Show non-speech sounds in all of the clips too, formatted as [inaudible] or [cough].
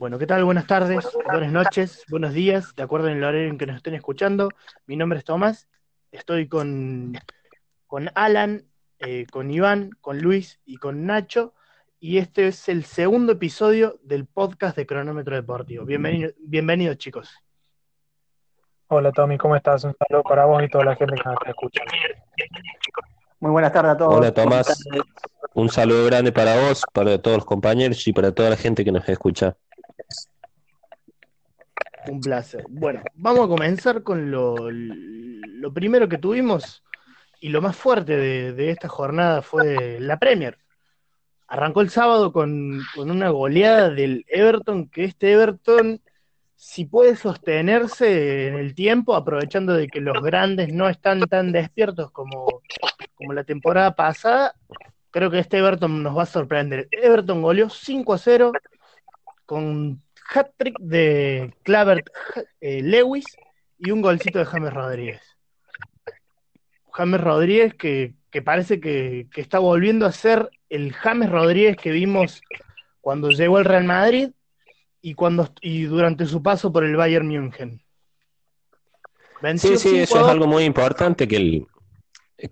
Bueno, ¿qué tal? Buenas tardes, buenas noches, buenos días, de acuerdo en el horario en que nos estén escuchando. Mi nombre es Tomás, estoy con, con Alan, eh, con Iván, con Luis y con Nacho, y este es el segundo episodio del podcast de Cronómetro Deportivo. Bienvenido, bienvenidos, chicos. Hola Tommy, ¿cómo estás? Un saludo para vos y toda la gente que nos está escuchando. Muy buenas tardes a todos. Hola Tomás, un saludo grande para vos, para todos los compañeros y para toda la gente que nos escucha. Un placer. Bueno, vamos a comenzar con lo, primero que tuvimos y lo más fuerte de, esta jornada fue la Premier. Arrancó el sábado con, con, una goleada del Everton, que este Everton, si puede sostenerse en el tiempo, aprovechando de que los grandes no están tan despiertos como, como la temporada pasada, creo que este Everton nos va a sorprender. Everton goleó 5 a 0 con hat-trick de Clavert eh, Lewis y un golcito de James Rodríguez. James Rodríguez que, que parece que, que, está volviendo a ser el James Rodríguez que vimos cuando llegó al Real Madrid y cuando y durante su paso por el Bayern München. Venció sí, sí, eso es algo muy importante que el,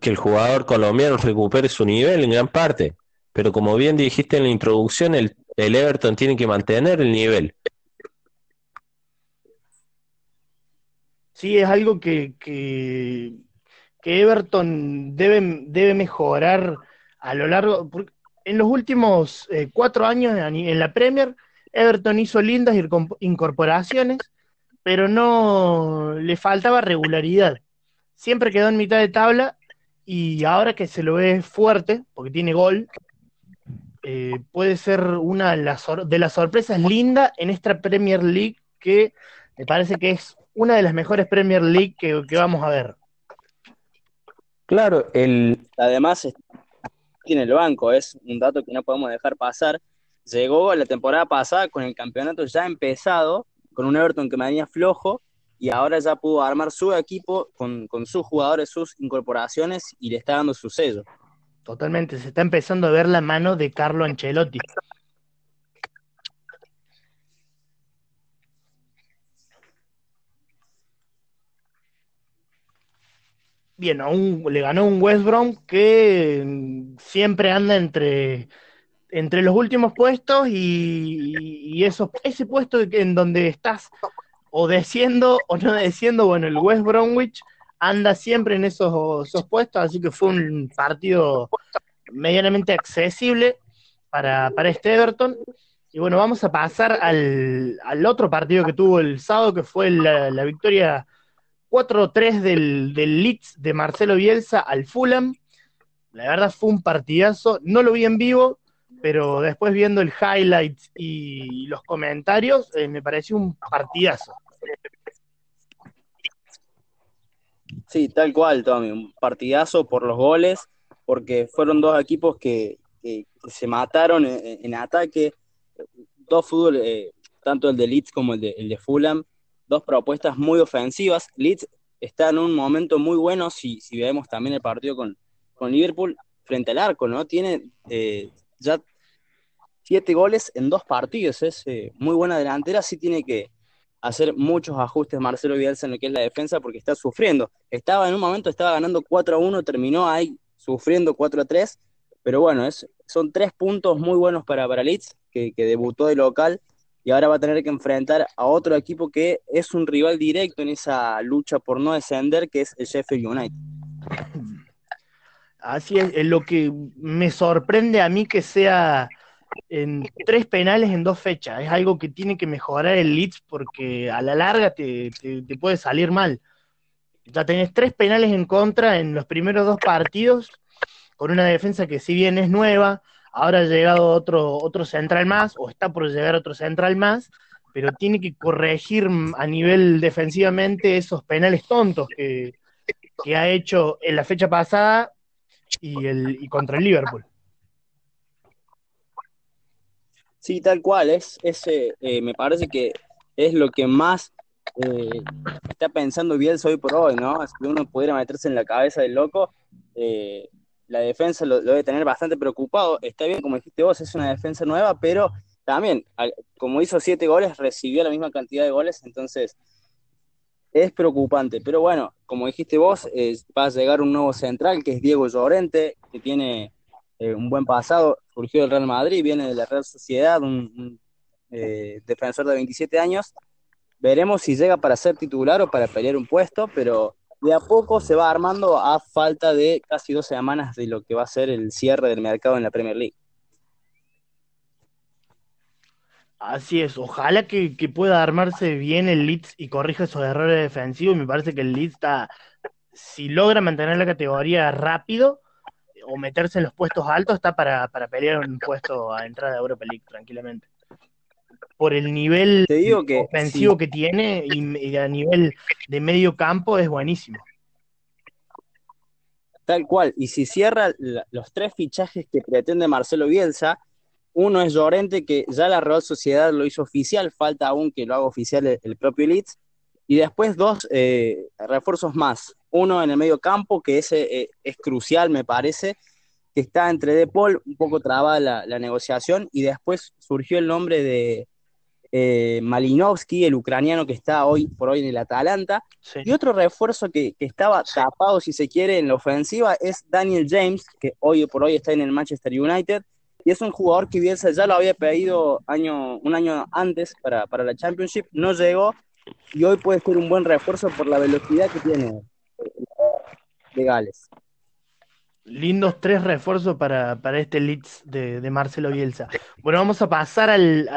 que el jugador colombiano recupere su nivel en gran parte. Pero como bien dijiste en la introducción, el, el Everton tiene que mantener el nivel. Sí, es algo que, que, que Everton debe, debe, mejorar a lo largo. En los últimos eh, cuatro años en la Premier, Everton hizo lindas incorporaciones, pero no le faltaba regularidad. Siempre quedó en mitad de tabla y ahora que se lo ve fuerte, porque tiene gol, eh, puede ser una de las, de las sorpresas lindas en esta Premier League que me parece que es una de las mejores Premier League que, que vamos a ver. Claro, el... además tiene el banco, es un dato que no podemos dejar pasar. Llegó la temporada pasada con el campeonato ya empezado, con un Everton que me venía flojo, y ahora ya pudo armar su equipo con, con sus jugadores, sus incorporaciones, y le está dando su sello. Totalmente, se está empezando a ver la mano de Carlo Ancelotti. bien, un, le ganó un West Brom que siempre anda entre, entre los últimos puestos y, y eso, ese puesto en donde estás o desciendo o no desciendo, bueno, el West Bromwich anda siempre en esos, esos puestos, así que fue un partido medianamente accesible para, para este Everton. Y bueno, vamos a pasar al, al, otro partido que tuvo el sábado, que fue la, la victoria 4-3 del, del Leeds de Marcelo Bielsa al Fulham. La verdad fue un partidazo. No lo vi en vivo, pero después viendo el highlight y los comentarios, eh, me pareció un partidazo. Sí, tal cual, Tommy. Un partidazo por los goles, porque fueron dos equipos que, que, se mataron en, en, ataque. Dos fútbol, eh, tanto el de Leeds como el de, el de Fulham dos propuestas muy ofensivas. Leeds está en un momento muy bueno si, si vemos también el partido con, con Liverpool frente al arco, ¿no? Tiene eh, ya siete goles en dos partidos, es eh, muy buena delantera, sí tiene que hacer muchos ajustes Marcelo Bielsa en lo que es la defensa porque está sufriendo. Estaba en un momento, estaba ganando 4 a 1, terminó ahí sufriendo 4 a 3, pero bueno, es, son tres puntos muy buenos para, para Leeds, que, que debutó de local y ahora va a tener que enfrentar a otro equipo que es un rival directo en esa lucha por no descender, que es el Sheffield United. Así es, lo que me sorprende a mí que sea en tres penales en dos fechas, es algo que tiene que mejorar el Leeds porque a la larga te, te, puede salir mal. Ya tenés tres penales en contra en los primeros dos partidos, con una defensa que si bien es nueva, ahora ha llegado otro, otro central más, o está por llegar otro central más, pero tiene que corregir a nivel defensivamente esos penales tontos que, que ha hecho en la fecha pasada y, el, y contra el Liverpool. Sí, tal cual, es, es eh, me parece que es lo que más eh, está pensando Bielsa hoy por hoy, ¿no? Si uno pudiera meterse en la cabeza del loco, eh, la defensa lo, debe tener bastante preocupado. Está bien, como dijiste vos, es una defensa nueva, pero también, como hizo siete goles, recibió la misma cantidad de goles, entonces es preocupante. Pero bueno, como dijiste vos, va a llegar un nuevo central, que es Diego Llorente, que tiene eh, un buen pasado, surgió del Real Madrid, viene de la Real Sociedad, un, eh, defensor de 27 años. Veremos si llega para ser titular o para pelear un puesto, pero de a poco se va armando a falta de casi dos semanas de lo que va a ser el cierre del mercado en la Premier League. Así es, ojalá que, pueda armarse bien el Leeds y corrija esos errores defensivos. Me parece que el Leeds está, si logra mantener la categoría rápido o meterse en los puestos altos, está para, pelear un puesto a entrada de Europa League tranquilamente. Por el nivel ofensivo que tiene y, a nivel de medio campo es buenísimo. Tal cual, y si cierra los tres fichajes que pretende Marcelo Bielsa, uno es Llorente, que ya la Real Sociedad lo hizo oficial, falta aún que lo haga oficial el, propio Leeds. Y después dos eh, refuerzos más. Uno en el medio campo, que ese eh, es crucial, me parece, que está entre De Paul, un poco trabada la, negociación. Y después surgió el nombre de eh, Malinovsky, el ucraniano que está hoy por hoy en el Atalanta. Y otro refuerzo que, que, estaba tapado, si se quiere, en la ofensiva es Daniel James, que hoy por hoy está en el Manchester United y es un jugador que Bielsa ya lo había pedido año, un año antes para, la Championship, no llegó y hoy puede ser un buen refuerzo por la velocidad que tiene de Gales. Lindos tres refuerzos para, este Leeds de, Marcelo Bielsa. Bueno, vamos a pasar al,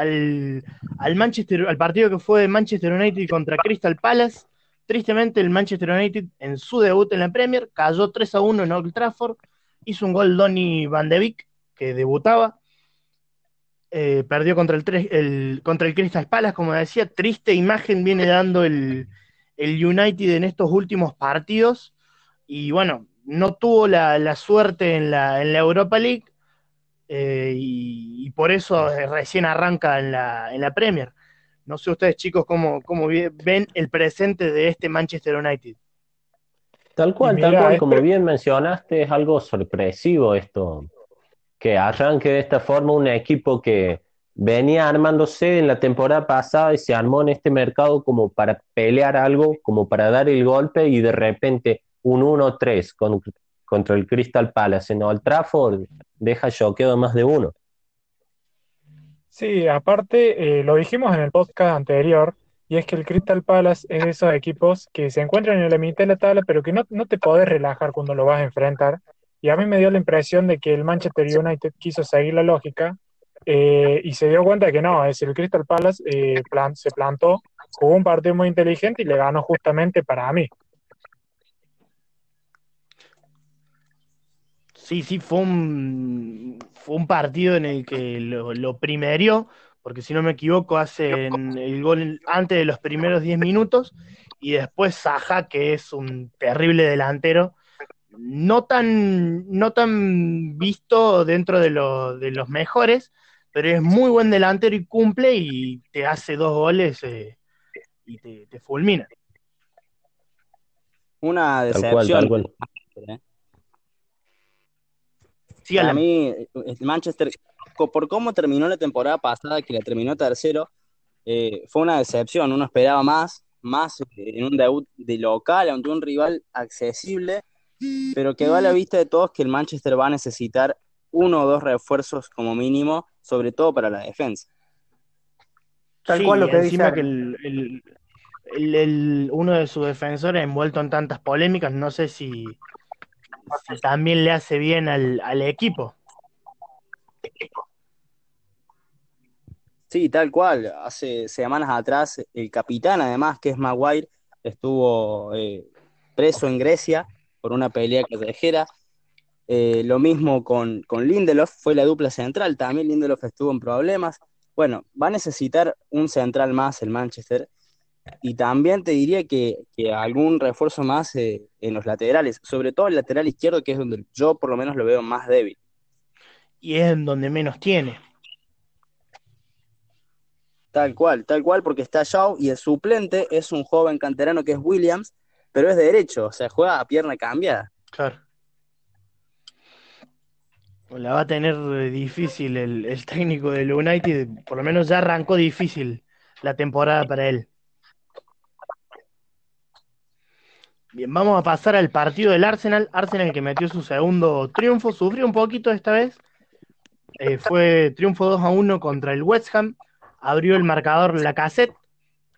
al, Manchester, al partido que fue Manchester United contra Crystal Palace. Tristemente, el Manchester United en su debut en la Premier cayó 3 a 1 en Old Trafford. Hizo un gol Donny Van de Beek que debutaba. Eh, perdió contra el, contra el Crystal Palace, como decía, triste imagen viene dando el, United en estos últimos partidos. Y bueno, no tuvo la, suerte en la, en la, Europa League eh, y, por eso recién arranca en la, en la Premier. No sé ustedes chicos cómo, cómo ven el presente de este Manchester United. Tal cual, tal cual, como bien mencionaste, es algo sorpresivo esto, que arranque de esta forma un equipo que venía armándose en la temporada pasada y se armó en este mercado como para pelear algo, como para dar el golpe y de repente un 1-3 contra el Crystal Palace en Old Trafford deja choqueado más de uno. Sí, aparte eh, lo dijimos en el podcast anterior, y es que el Crystal Palace es de esos equipos que se encuentran en la mitad de la tabla, pero que no, no te podés relajar cuando lo vas a enfrentar. Y a mí me dio la impresión de que el Manchester United quiso seguir la lógica eh, y se dio cuenta que no, es el Crystal Palace eh, se plantó, jugó un partido muy inteligente y le ganó justamente para mí. Sí, sí, fue un, fue un partido en el que lo, lo primerió, porque si no me equivoco, hace el gol antes de los primeros 10 minutos, y después Saja, que es un terrible delantero, no tan, no tan visto dentro de, de los mejores, pero es muy buen delantero y cumple y te hace dos goles eh, y te, fulmina. Una decepción. Sí, a mí, el Manchester, por cómo terminó la temporada pasada, que la terminó tercero, eh, fue una decepción. Uno esperaba más, más en un debut de local ante un rival accesible pero quedó a la vista de todos que el Manchester va a necesitar uno o dos refuerzos como mínimo, sobre todo para la defensa. Tal cual lo que encima que el, uno de sus defensores envuelto en tantas polémicas, no sé si, también le hace bien al, al, equipo. Sí, tal cual. Hace semanas atrás el capitán, además, que es Maguire, estuvo eh, preso en Grecia por una pelea callejera. Eh, lo mismo con, con, Lindelof, fue la dupla central, también Lindelof estuvo en problemas. Bueno, va a necesitar un central más el Manchester y también te diría que, algún refuerzo más eh, en los laterales, sobre todo el lateral izquierdo, que es donde yo por lo menos lo veo más débil. Y es en donde menos tiene. Tal cual, tal cual, porque está Shaw y el suplente es un joven canterano que es Williams, pero es de derecho, o sea, juega a pierna cambiada. Claro. La va a tener eh, difícil el, el técnico del United, por lo menos ya arrancó difícil la temporada para él. Bien, vamos a pasar al partido del Arsenal. Arsenal que metió su segundo triunfo, sufrió un poquito esta vez. Eh, fue triunfo 2 a 1 contra el West Ham. Abrió el marcador la cassette.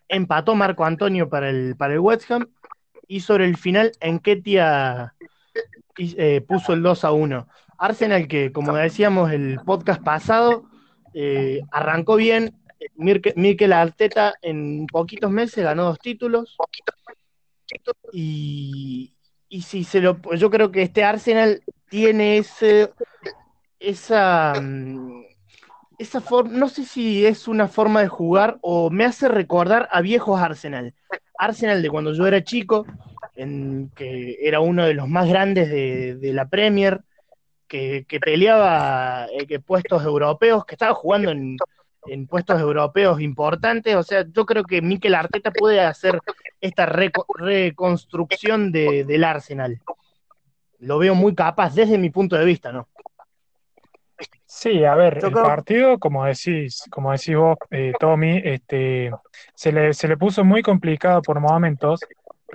Empató Marco Antonio para el, para el West Ham. Y sobre el final, Enketia eh, puso el 2 a 1. Arsenal que, como decíamos el podcast pasado, eh, arrancó bien. Mikel Arteta en poquitos meses ganó dos títulos. Y, y si se lo, yo creo que este Arsenal tiene ese, esa, mm, esa forma, no sé si es una forma de jugar o me hace recordar a viejos Arsenal. Arsenal de cuando yo era chico, en, que era uno de los más grandes de, de la Premier, que, que peleaba eh, que puestos europeos, que estaba jugando en, en puestos europeos importantes. O sea, yo creo que Mikel Arteta puede hacer esta reconstrucción de, del Arsenal. Lo veo muy capaz desde mi punto de vista, ¿no? Sí, a ver, el partido, como decís, como decís vos, eh, Tommy, este, se le, se le puso muy complicado por momentos,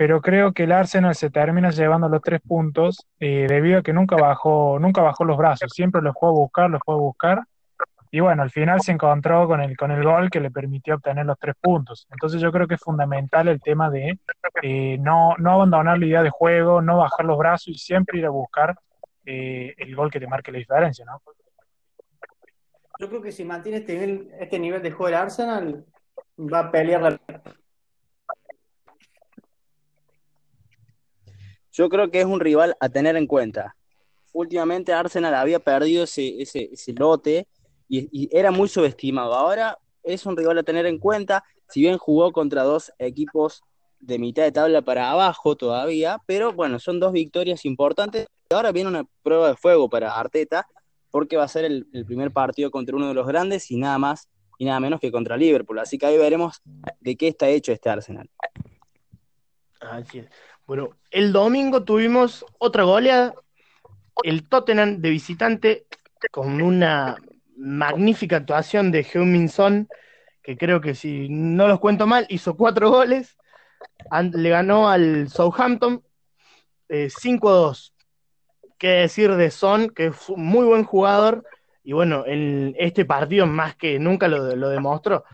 pero creo que el Arsenal se termina llevando los tres puntos eh, debido a que nunca bajó, nunca bajó los brazos, siempre los fue a buscar, los fue a buscar, y bueno, al final se encontró con el, con el gol que le permitió obtener los tres puntos. Entonces yo creo que es fundamental el tema de eh, no, no abandonar la idea de juego, no bajar los brazos y siempre ir a buscar eh, el gol que te marque la diferencia, ¿no? Yo creo que si mantiene este nivel, este nivel de juego del Arsenal, va a pelear la... Yo creo que es un rival a tener en cuenta. Últimamente Arsenal había perdido ese, lote y, era muy subestimado. Ahora es un rival a tener en cuenta, si bien jugó contra dos equipos de mitad de tabla para abajo todavía, pero bueno, son dos victorias importantes. Ahora viene una prueba de fuego para Arteta, porque va a ser el, primer partido contra uno de los grandes y nada más y nada menos que contra Liverpool. Así que ahí veremos de qué está hecho este Arsenal. Bueno, el domingo tuvimos otra goleada. El Tottenham de visitante con una magnífica actuación de Heung-Min Son, que creo que si no los cuento mal, hizo cuatro goles. Le ganó al Southampton 5-2. Eh, ¿Qué decir de Son, que es un muy buen jugador? Y bueno, en este partido más que nunca lo, demostró.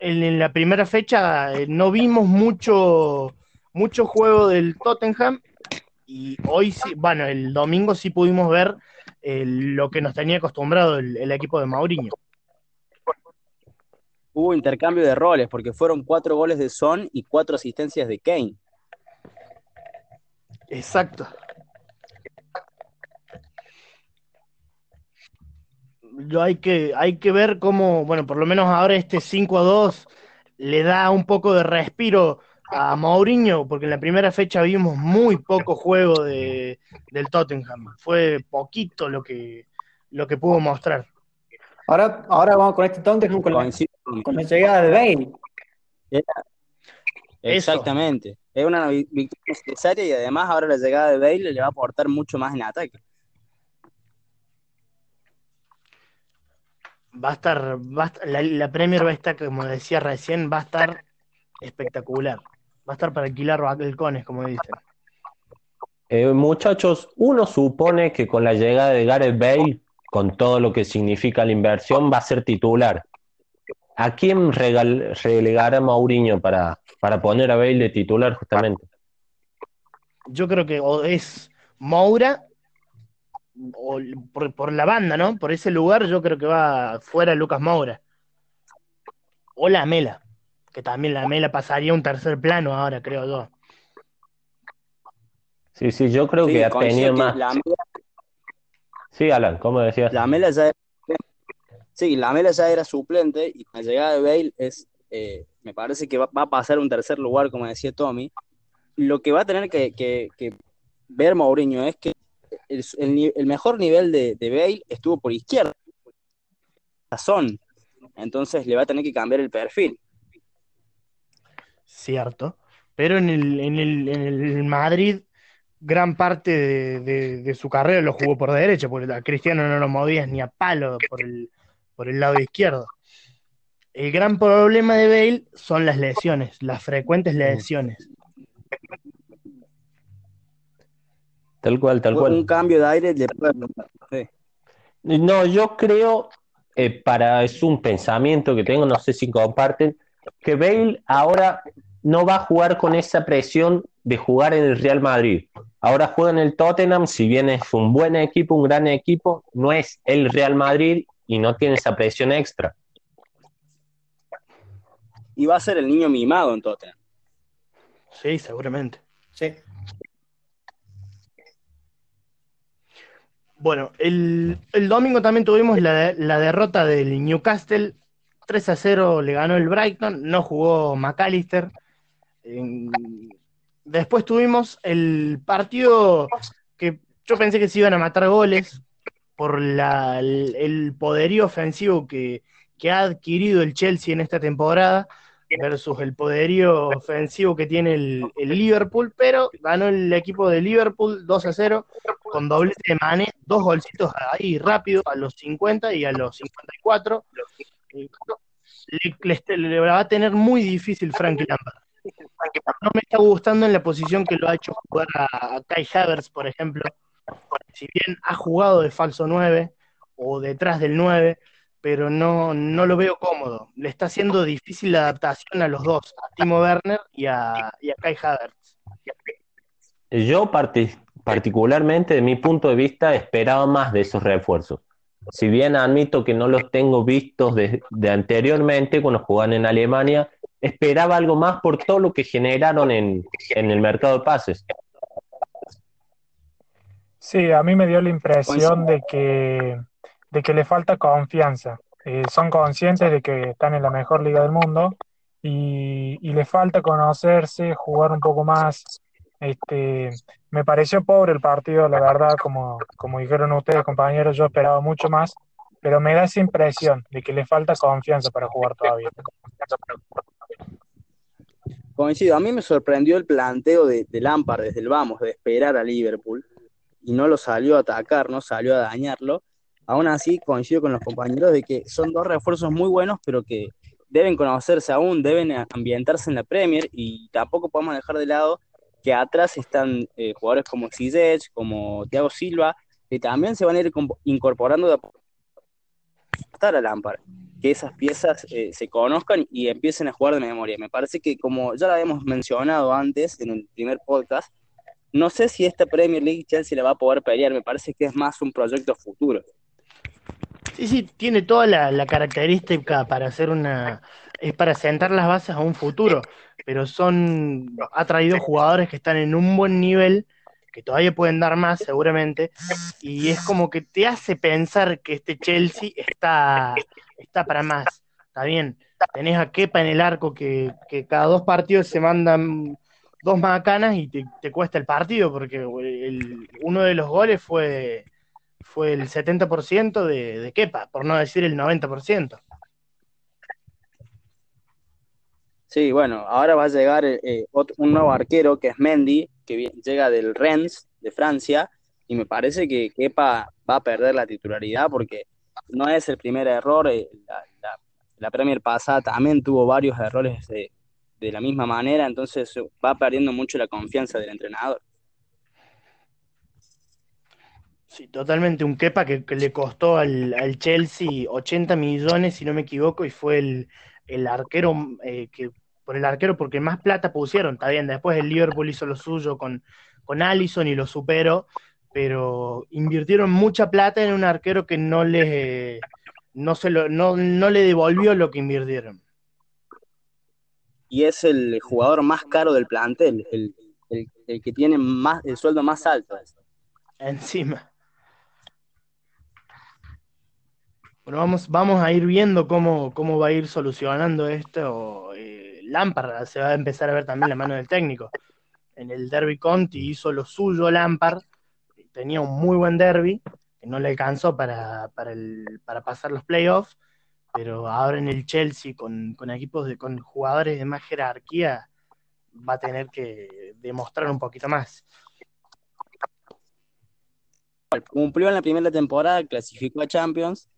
En, la primera fecha eh, no vimos mucho, mucho juego del Tottenham y hoy sí, bueno, el domingo sí pudimos ver lo que nos tenía acostumbrado el, equipo de Mauriño. Hubo intercambio de roles porque fueron cuatro goles de Son y cuatro asistencias de Kane. Exacto. Yo hay que, hay que ver cómo, bueno, por lo menos ahora este 5 a 2 le da un poco de respiro a Mourinho, porque en la primera fecha vimos muy poco juego de, del Tottenham. Fue poquito lo que, lo que pudo mostrar. Ahora, ahora vamos con este Tottenham con, la, con la llegada de Bale. Exactamente. Es una victoria necesaria y además ahora la llegada de Bale le va a aportar mucho más en ataque. Va a estar, va la, la Premier va a estar, como decía recién, va a estar espectacular va a estar para alquilar balcones, como dicen. Eh, muchachos, uno supone que con la llegada de Gareth Bale, con todo lo que significa la inversión, va a ser titular. ¿A quién relegará Mourinho para, para poner a Bale de titular justamente? Yo creo que es Moura o por, por, la banda, ¿no? Por ese lugar yo creo que va fuera Lucas Moura. O la Mela que también la Mela pasaría un tercer plano ahora, creo yo. Sí, sí, yo creo que ha tenido más. Sí, Alan, ¿cómo decías? La Mela ya era... Sí, la Mela ya era suplente y la llegada de Bale es, eh, me parece que va, a pasar un tercer lugar, como decía Tommy. Lo que va a tener que, ver Mourinho es que el, mejor nivel de, de, Bale estuvo por izquierda. Razón. Entonces le va a tener que cambiar el perfil cierto, pero en el, en el, en el Madrid gran parte de, su carrera lo jugó por derecha, porque a Cristiano no lo movías ni a palo por el, por el lado izquierdo. El gran problema de Bale son las lesiones, las frecuentes lesiones. Tal cual, tal cual. Un cambio de aire No, yo creo, eh, para es un pensamiento que tengo, no sé si comparten, que Bale ahora no va a jugar con esa presión de jugar en el Real Madrid. Ahora juega en el Tottenham, si bien es un buen equipo, un gran equipo, no es el Real Madrid y no tiene esa presión extra. Y va a ser el niño mimado en Tottenham. Sí, seguramente. Sí. Bueno, el, domingo también tuvimos la, la, derrota del Newcastle. 3 a 0 le ganó el Brighton, no jugó McAllister. Después tuvimos el partido que yo pensé que se iban a matar goles por la, el, poderío ofensivo que, ha adquirido el Chelsea en esta temporada versus el poderío ofensivo que tiene el, Liverpool, pero ganó el equipo de Liverpool 2 a 0 con doble de Mane, dos golcitos ahí rápido a los 50 y a los 54. Le, le, va a tener muy difícil Frankie Lampard. No me está gustando en la posición que lo ha hecho jugar a, Kai Havertz, por ejemplo. Si bien ha jugado de falso 9 o detrás del 9, pero no, no lo veo cómodo. Le está haciendo difícil la adaptación a los dos, a Timo Werner y a, y Kai Havertz. Yo particularmente, de mi punto de vista, esperaba más de esos refuerzos. Si bien admito que no los tengo vistos de, anteriormente cuando jugaban en Alemania, esperaba algo más por todo lo que generaron en, en el mercado de pases. Sí, a mí me dio la impresión de que de que le falta confianza. Eh, son conscientes de que están en la mejor liga del mundo y, le falta conocerse, jugar un poco más. Este, me pareció pobre el partido, la verdad, como, como dijeron ustedes, compañeros, yo esperaba mucho más, pero me da esa impresión de que le falta confianza para jugar todavía. Coincido, a mí me sorprendió el planteo de, de Lampard desde el vamos, de esperar a Liverpool, y no lo salió a atacar, no salió a dañarlo, aún así coincido con los compañeros de que son dos refuerzos muy buenos, pero que deben conocerse aún, deben ambientarse en la Premier y tampoco podemos dejar de lado que atrás están eh, jugadores como Ziyech, como Thiago Silva, que también se van a ir incorporando de a la lámpara, que esas piezas eh, se conozcan y empiecen a jugar de memoria. Me parece que como ya lo habíamos mencionado antes en el primer podcast, no sé si esta Premier League Chelsea la va a poder pelear, me parece que es más un proyecto futuro. Sí, sí, tiene toda la, característica para hacer una, es para sentar las bases a un futuro, pero son, ha traído jugadores que están en un buen nivel, que todavía pueden dar más seguramente, y es como que te hace pensar que este Chelsea está, está para más. Está bien, tenés a Kepa en el arco que, que cada dos partidos se mandan dos macanas y te, cuesta el partido, porque uno de los goles fue fue el 70% de, de Kepa, por no decir el 90%. Sí, bueno, ahora va a llegar eh, un nuevo arquero que es Mendy, que llega del Rennes de Francia, y me parece que Kepa va a perder la titularidad porque no es el primer error. Eh, la, Premier pasada también tuvo varios errores de, de la misma manera, entonces va perdiendo mucho la confianza del entrenador. Sí, totalmente. Un Kepa que, le costó al, Chelsea 80 millones, si no me equivoco, y fue el, arquero eh, que por el arquero porque más plata pusieron. Está bien, después el Liverpool hizo lo suyo con, con Allison y lo superó, pero invirtieron mucha plata en un arquero que no le, no se lo, no, no le devolvió lo que invirtieron. Y es el jugador más caro del plantel, el, el que tiene más, el sueldo más alto. Encima. Bueno, vamos, vamos a ir viendo cómo, cómo va a ir solucionando esto. Lampard se va a empezar a ver también la mano del técnico. En el Derby Conti hizo lo suyo Lampard, tenía un muy buen derby, que no le alcanzó para, para, el, para pasar los playoffs, pero ahora en el Chelsea con, con equipos de, con jugadores de más jerarquía va a tener que demostrar un poquito más. cumplió en la primera temporada, clasificó a Champions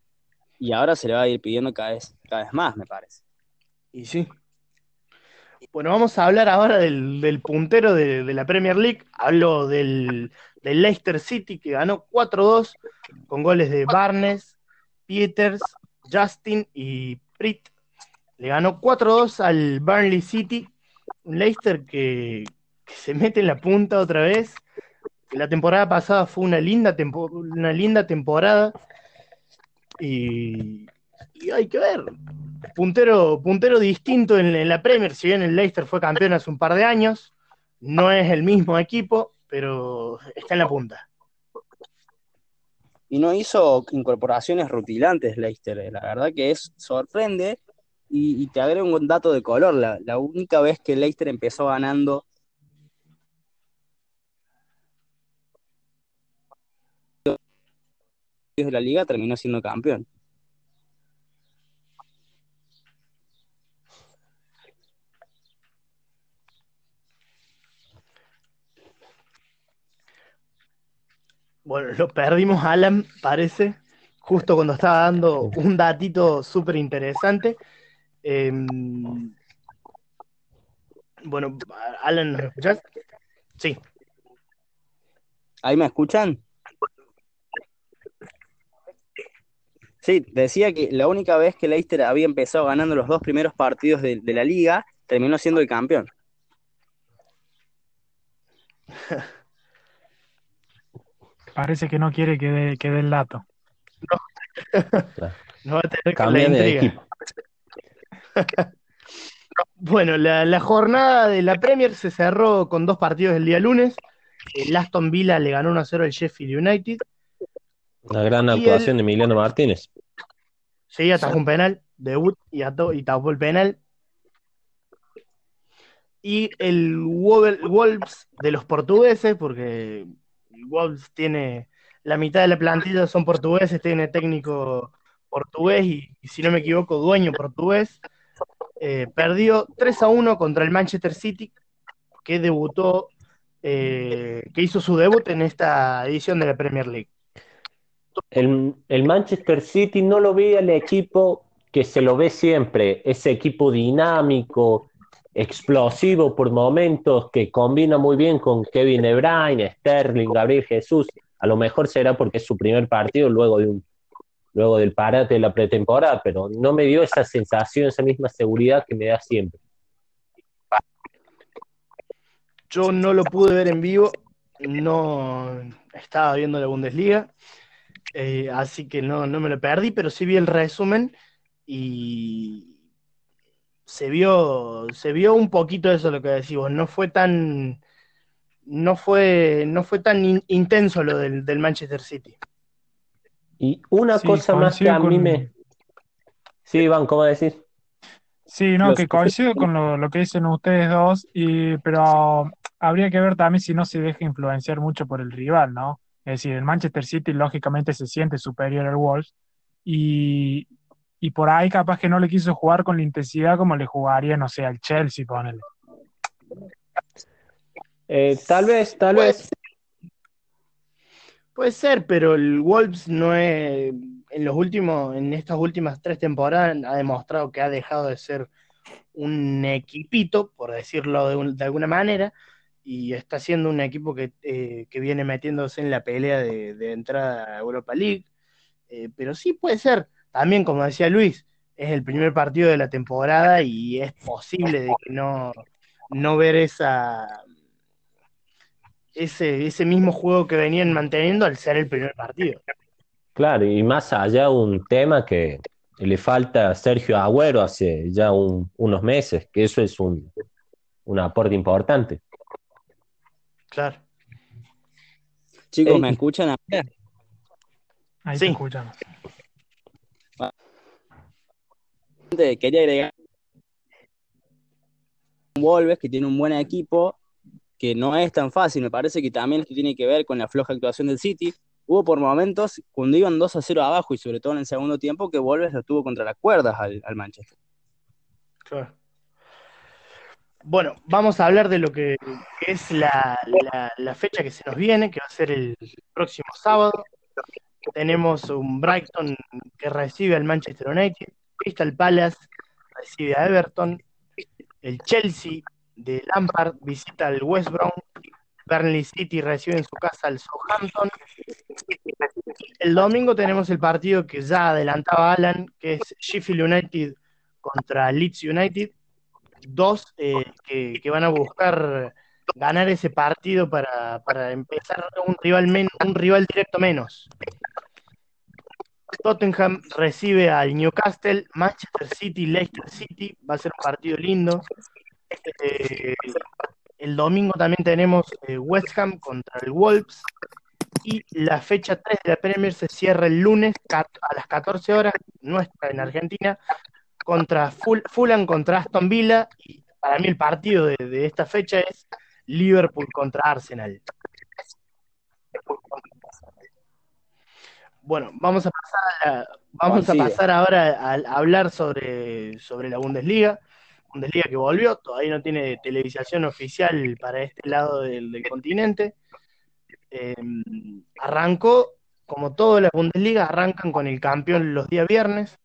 y ahora se le va a ir pidiendo cada vez, cada vez más, me parece. Y sí. Bueno, vamos a hablar ahora del, puntero de, la Premier League. Hablo del, Leicester City que ganó 4-2 con goles de Barnes, Peters, Justin y Pritt. Le ganó 4-2 al Burnley City. Un Leicester que, se mete en la punta otra vez. La temporada pasada fue una linda, una linda temporada. Y, hay que ver. Puntero, puntero distinto en, la Premier. Si bien el Leicester fue campeón hace un par de años, no es el mismo equipo, pero está en la punta. Y no hizo incorporaciones rutilantes Leicester. Eh. La verdad que es sorprende. Y, te agrego un dato de color. La, la única vez que Leicester empezó ganando de la liga terminó siendo campeón. Bueno, lo perdimos Alan, parece, justo cuando estaba dando un datito súper interesante. Em, bueno, Alan, ¿me escuchás? Sí. ¿Ahí me escuchan? Sí, decía que la única vez que Leicester había empezado ganando los dos primeros partidos de, la liga, terminó siendo el campeón. [laughs] Parece que no quiere que dé, que el dato. No. va a tener que de equipo. [laughs] bueno, la, jornada de la Premier se cerró con dos partidos el día lunes. El Aston Villa le ganó 1-0 al Sheffield United. Una gran actuación de Emiliano Martínez. Sí, atajó un penal, debut y, y tapó el penal. Y el Wolves de los portugueses, porque Wolves tiene la mitad de la plantilla son portugueses, tiene técnico portugués y, si no me equivoco, dueño portugués. Eh, perdió 3 a 1 contra el Manchester City, que debutó, eh, que hizo su debut en esta edición de la Premier League el, Manchester City no lo ve al equipo que se lo ve siempre, ese equipo dinámico, explosivo por momentos, que combina muy bien con Kevin De Sterling, Gabriel Jesús. A lo mejor será porque es su primer partido luego de un luego del parate de la pretemporada, pero no me dio esa sensación, esa misma seguridad que me da siempre. Yo no lo pude ver en vivo, no estaba viendo la Bundesliga, eh, así que no, no me lo perdí, pero sí vi el resumen y se vio, se vio un poquito eso lo que decimos, no fue tan no fue, no fue tan intenso lo del, Manchester City. Y una cosa más que a mí me. Sí, Iván, ¿cómo decir? Sí, no, que coincido con lo, lo, que dicen ustedes dos, y, pero habría que ver también si no se deja influenciar mucho por el rival, ¿no? Es decir, el Manchester City lógicamente se siente superior al Wolves y, por ahí capaz que no le quiso jugar con la intensidad como le jugaría, no sé, al Chelsea, ponele. Eh, tal vez, tal vez. Puede ser, pero el Wolves no es, en los últimos, en estas últimas tres temporadas ha demostrado que ha dejado de ser un equipito, por decirlo de alguna manera, y está siendo un equipo que, eh, que viene metiéndose en la pelea de, entrada a Europa League. Eh, pero sí puede ser, también como decía Luis, es el primer partido de la temporada y es posible de que no, no ver esa ese, ese mismo juego que venían manteniendo al ser el primer partido. Claro, y más allá un tema que le falta a Sergio Agüero hace ya unos meses, que eso es un, un aporte importante. Claro. Chicos, ¿me escuchan ahora? Ahí sí. escuchan. Quería agregar Wolves, que tiene un buen equipo, que no es tan fácil. Me parece que también esto tiene que ver con la floja actuación del City. Hubo por momentos, cuando iban 2 a 0 abajo y sobre todo en el segundo tiempo, que Wolves lo contra las cuerdas al Manchester. Claro. Bueno, vamos a hablar de lo que es la, fecha que se nos viene, que va a ser el próximo sábado. Tenemos un Brighton que recibe al Manchester United, Crystal Palace recibe a Everton, el Chelsea de Lampard visita al West Brom, Burnley City recibe en su casa al Southampton. El domingo tenemos el partido que ya adelantaba Alan, que es Sheffield United contra Leeds United dos eh, que, van a buscar ganar ese partido para, empezar un rival, un rival directo menos. Tottenham recibe al Newcastle, Manchester City, Leicester City, va a ser un partido lindo. Eh, el domingo también tenemos eh, West Ham contra el Wolves y la fecha 3 de la Premier se cierra el lunes a las 14 horas, nuestra en Argentina, contra Fulham contra Aston Villa y para mí el partido de, esta fecha es Liverpool contra Arsenal. Bueno, vamos a pasar, vamos a pasar ahora a, hablar sobre, sobre la Bundesliga. Bundesliga que volvió, todavía no tiene televisación oficial para este lado del, continente. Em, arrancó, como todas las Bundesliga, arrancan con el campeón los días viernes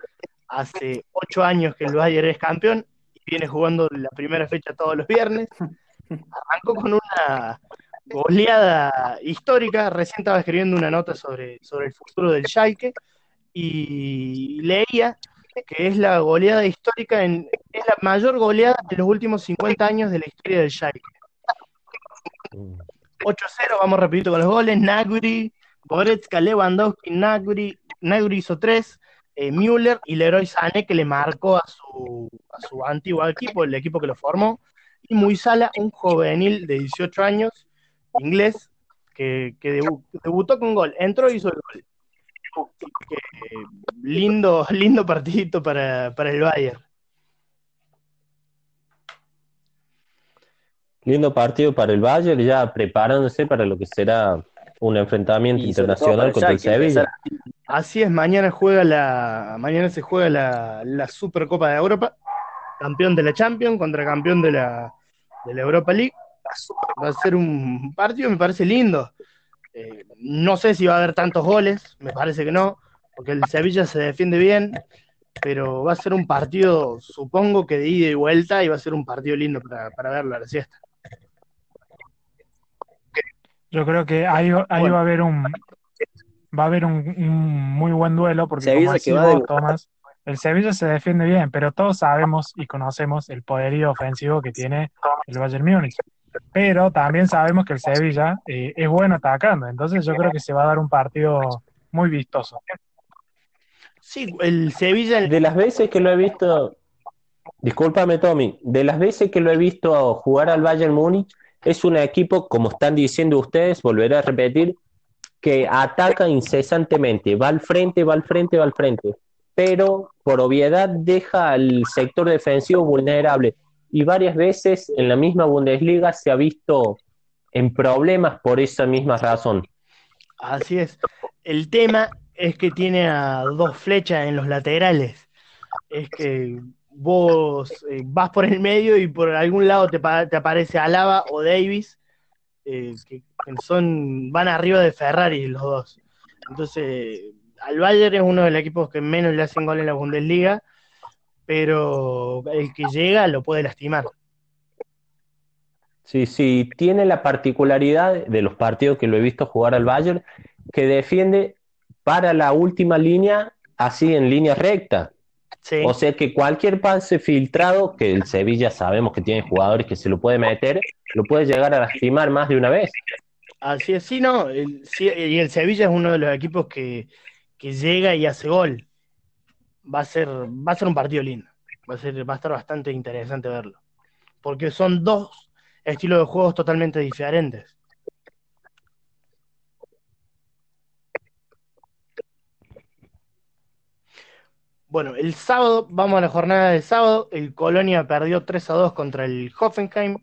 hace ocho años que el Bayern es campeón y viene jugando la primera fecha todos los viernes. [laughs] Arrancó con una goleada histórica. Recién estaba escribiendo una nota sobre, sobre el futuro del Schalke y leía que es la goleada histórica, en, es la mayor goleada de los últimos 50 años de la historia del Schalke. 8-0, vamos rapidito con los goles. Naguri, Goretzka, Lewandowski, Naguri, Naguri hizo 3, eh, Müller y Leroy Sané que le marcó a su, a su antiguo equipo, el equipo que lo formó, y Muisala, un juvenil de 18 años, inglés, que, debutó con gol, entró y hizo el gol. lindo, [laughs] lindo partidito para, para el Bayern. Lindo partido para el Bayern, ya preparándose para lo que será un enfrentamiento internacional contra el Sevilla. Así es, mañana juega la, mañana se juega la, la, Supercopa de Europa, campeón de la Champions contra campeón de la, de la Europa League. Va a ser un partido, me parece lindo. Eh, no sé si va a haber tantos goles, me parece que no, porque el Sevilla se defiende bien, pero va a ser un partido, supongo que de ida y vuelta, y va a ser un partido lindo para, para verlo a la siesta. Yo creo que ahí, ahí va a haber un va a haber un, muy buen duelo porque como decís Tomás, el Sevilla se defiende bien, pero todos sabemos y conocemos el poderío ofensivo que tiene el Bayern Múnich. Pero también sabemos que el Sevilla eh, es bueno atacando, entonces yo creo que se va a dar un partido muy vistoso. Sí, el Sevilla. De las veces que lo he visto, discúlpame Tommy, de las veces que lo he visto jugar al Bayern Múnich, es un equipo, como están diciendo ustedes, volveré a repetir, que ataca incesantemente, va al frente, va al frente, va al frente, pero por obviedad deja al sector defensivo vulnerable y varias veces en la misma Bundesliga se ha visto en problemas por esa misma razón. Así es. El tema es que tiene a dos flechas en los laterales. Es que vos eh, vas por el medio y por algún lado te, te aparece Alaba o Davis, eh, que, son van arriba de Ferrari los dos. Entonces, al Bayern es uno de los equipos que menos le hacen gol en la Bundesliga, pero el que llega lo puede lastimar. Sí, sí, tiene la particularidad de los partidos que lo he visto jugar al Bayern, que defiende para la última línea así en línea recta. O sea que cualquier pase filtrado, que el Sevilla sabemos que tiene jugadores que se lo puede meter, lo puede llegar a lastimar más de una vez. Así es, sí, no. y el Sevilla es uno de los equipos que, llega y hace gol. Va a ser, va a ser un partido lindo. Va a, ser, va a estar bastante interesante verlo. Porque son dos estilos de juegos totalmente diferentes. Bueno, el sábado, vamos a la jornada del sábado. El Colonia perdió 3 a 2 contra el Hoffenheim.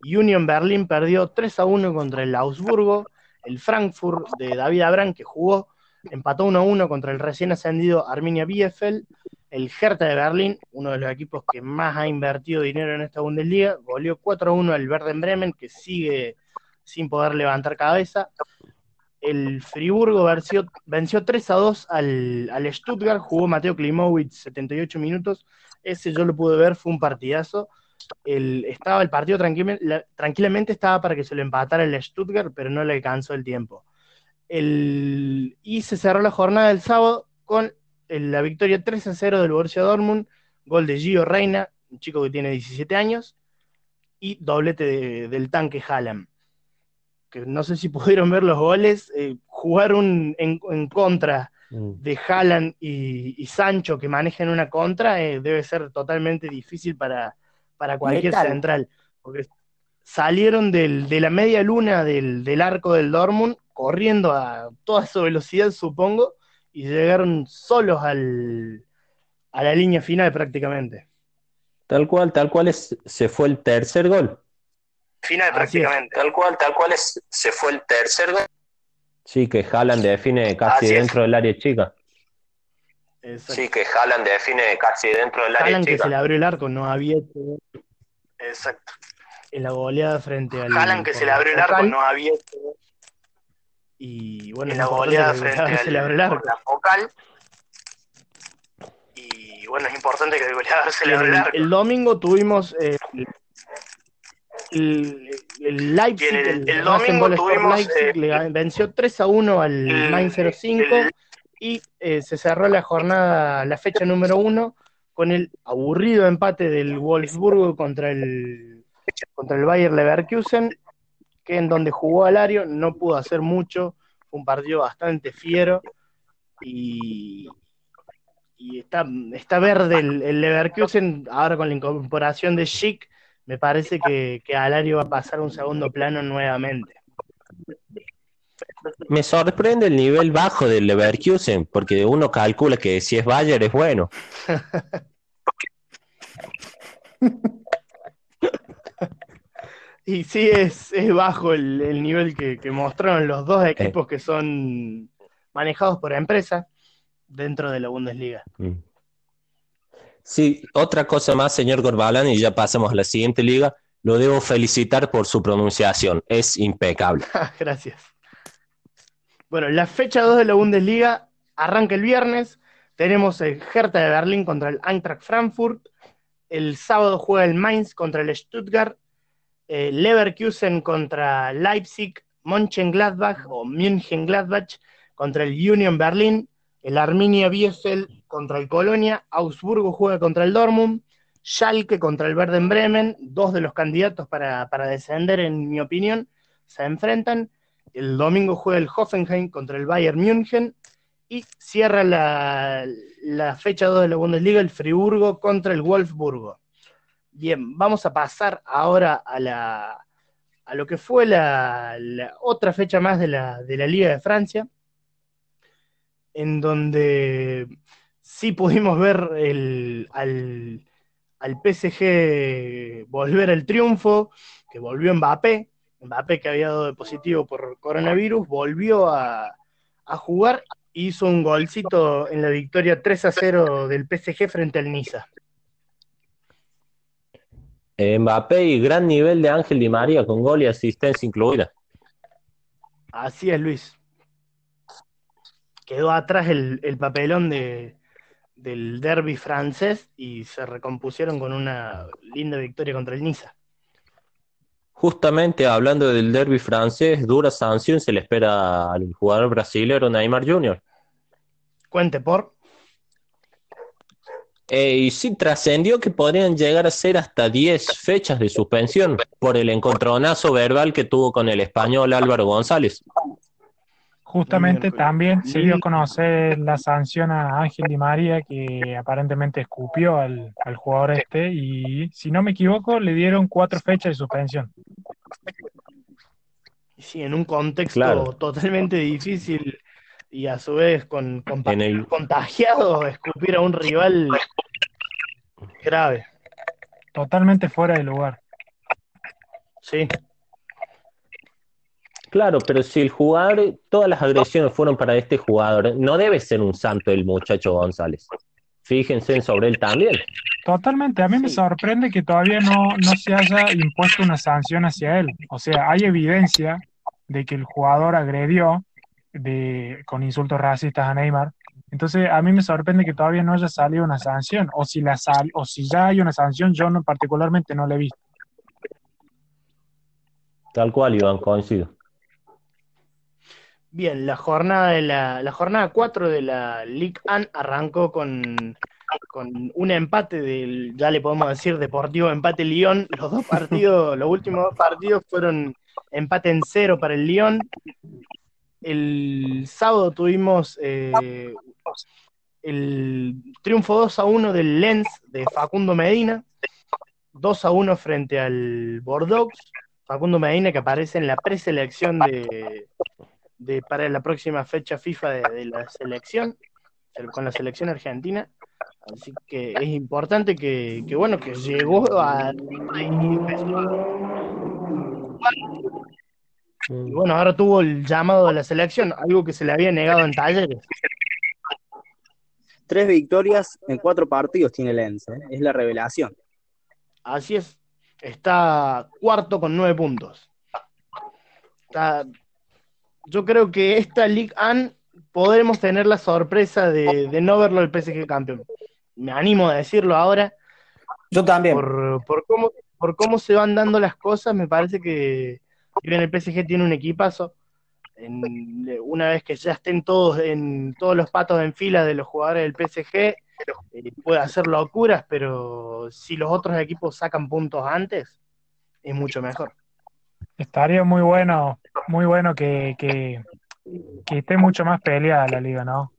Union Berlin perdió 3 a 1 contra el Augsburgo. El Frankfurt de David Abraham, que jugó, empató 1 a 1 contra el recién ascendido Arminia Bielefeld. El Hertha de Berlín, uno de los equipos que más ha invertido dinero en esta Bundesliga, goleó 4-1 al Werder Bremen, que sigue sin poder levantar cabeza. El Friburgo venció, venció 3 2 al, al, Stuttgart, jugó Mateo Klimowicz 78 minutos. Ese yo lo pude ver, fue un partidazo. El, estaba el partido tranquilamente, estaba para que se lo empatara el Stuttgart, pero no le alcanzó el tiempo. El, y se cerró la jornada del sábado con la victoria 3 a 0 del Borussia Dortmund, gol de Gio Reina, un chico que tiene 17 años, y doblete del tanque Haaland. Que no sé si [laughs] pudieron ver los goles, eh, jugar un, en, contra mm. de Haaland y, Sancho que manejan una contra eh, debe ser totalmente difícil para, para cualquier central, porque salieron de la media luna del, del arco del Dortmund corriendo a toda su velocidad, supongo, y llegaron solos al, a la línea final prácticamente. Tal cual, tal cual es, se fue el tercer gol. Final prácticamente. Tal cual, tal cual es, se fue el tercer gol. Sí, que Haaland define casi dentro del área chica. Sí, que Haaland define casi dentro del área chica. que se le abrió el arco, no había Exacto. En la goleada frente al. Haaland que se le abrió el arco, no había y bueno, en la goleada frente al, la focal. Y bueno, es importante que el goleador se le el, el domingo tuvimos eh, el, el, Leipzig, el, el domingo tuvimos, Leipzig, le venció 3 a 1 al Mainz 05 y eh, se cerró la jornada, la fecha número 1 con el aburrido empate del Wolfsburgo contra el contra el Bayer Leverkusen que en donde jugó Alario no pudo hacer mucho, fue un partido bastante fiero y, está, está verde el, Leverkusen, ahora con la incorporación de Schick, me parece que, que Alario va a pasar a un segundo plano nuevamente. Me sorprende el nivel bajo del Leverkusen, porque uno calcula que si es Bayer es bueno. [laughs] Y sí, es, es bajo el, nivel que, mostraron los dos equipos que son manejados por empresa dentro de la Bundesliga. Mm. Sí, otra cosa más, señor Gorbalan, y ya pasamos a la siguiente liga. Lo debo felicitar por su pronunciación, es impecable. [laughs] Gracias. Bueno, la fecha 2 de la Bundesliga arranca el viernes. Tenemos el Hertha de Berlín contra el Eintracht Frankfurt. El sábado juega el Mainz contra el Stuttgart eh, Leverkusen contra Leipzig, Mönchengladbach o München-Gladbach contra el Union Berlin, el Arminia Bielefeld contra el Colonia, Augsburgo juega contra el Dortmund, Schalke contra el Werder Bremen, dos de los candidatos para, descender, en mi opinión, se enfrentan. El domingo juega el Hoffenheim contra el Bayern München y cierra la, la fecha 2 de la Bundesliga el Friburgo contra el Wolfsburgo. Bien, vamos a pasar ahora a, la, a lo que fue la, otra fecha más de la, de la Liga de Francia, en donde sí pudimos ver el, al, al PSG volver al triunfo, que volvió Mbappé, Mbappé que había dado de positivo por coronavirus, volvió a, a jugar hizo un golcito en la victoria 3 a 0 del PSG frente al Niza. Mbappé y gran nivel de Ángel Di María con gol y asistencia incluida. Así es, Luis. Quedó atrás el, papelón de, del derby francés y se recompusieron con una linda victoria contra el Niza. Justamente hablando del derby francés, dura sanción se le espera al jugador brasileño Neymar Jr. Cuente por. Eh, y sí trascendió que podrían llegar a ser hasta 10 fechas de suspensión por el encontronazo verbal que tuvo con el español Álvaro González. Justamente también se dio a conocer la sanción a Ángel Di María que aparentemente escupió al, jugador este y si no me equivoco le dieron cuatro fechas de suspensión. Sí, en un contexto totalmente difícil y a su vez con, contagiado escupir a un rival grave. Totalmente fuera de lugar. Sí. Claro, pero si el jugador, todas las agresiones fueron para este jugador, no debe ser un santo el muchacho González. fíjense sobre él también. Totalmente, a mí me sorprende que todavía no, no se haya impuesto una sanción hacia él. O sea, hay evidencia de que el jugador agredió de, con insultos racistas a Neymar. Entonces, a mí me sorprende que todavía no haya salido una sanción, o si, la sal, o si ya hay una sanción, yo no, particularmente no la he visto. Tal cual, Iván, coincido. Bien, la jornada de la, la jornada 4 de la Ligue 1 arrancó con, con un empate del, ya le podemos decir, Deportivo Empate Lyon. Los dos partidos, [laughs] los últimos dos partidos fueron empate en cero para el Lyon. El sábado tuvimos eh, el triunfo 2 a 1 del Lens de Facundo Medina, 2 a 1 frente al Bordeaux. Facundo Medina que aparece en la preselección de, de para la próxima fecha FIFA de, la selección, con la selección argentina. Así que es importante que, bueno, que llegó a y bueno, ahora tuvo el llamado de la selección, algo que se le había negado en talleres. Tres victorias en cuatro partidos tiene Lens, ¿eh? es la revelación. Así es, está cuarto con nueve puntos. Yo creo que esta League An podremos tener la sorpresa de, no verlo el PSG campeón. Me animo a decirlo ahora. Yo también. Por, por, cómo, por cómo se van dando las cosas, me parece que, bien el PSG tiene un equipazo. una vez que ya estén todos en todos los patos en fila de los jugadores del PSG, eh, puede hacer locuras, pero si los otros equipos sacan puntos antes, es mucho mejor. Estaría muy bueno, muy bueno que, que, esté mucho más peleada la liga, ¿no?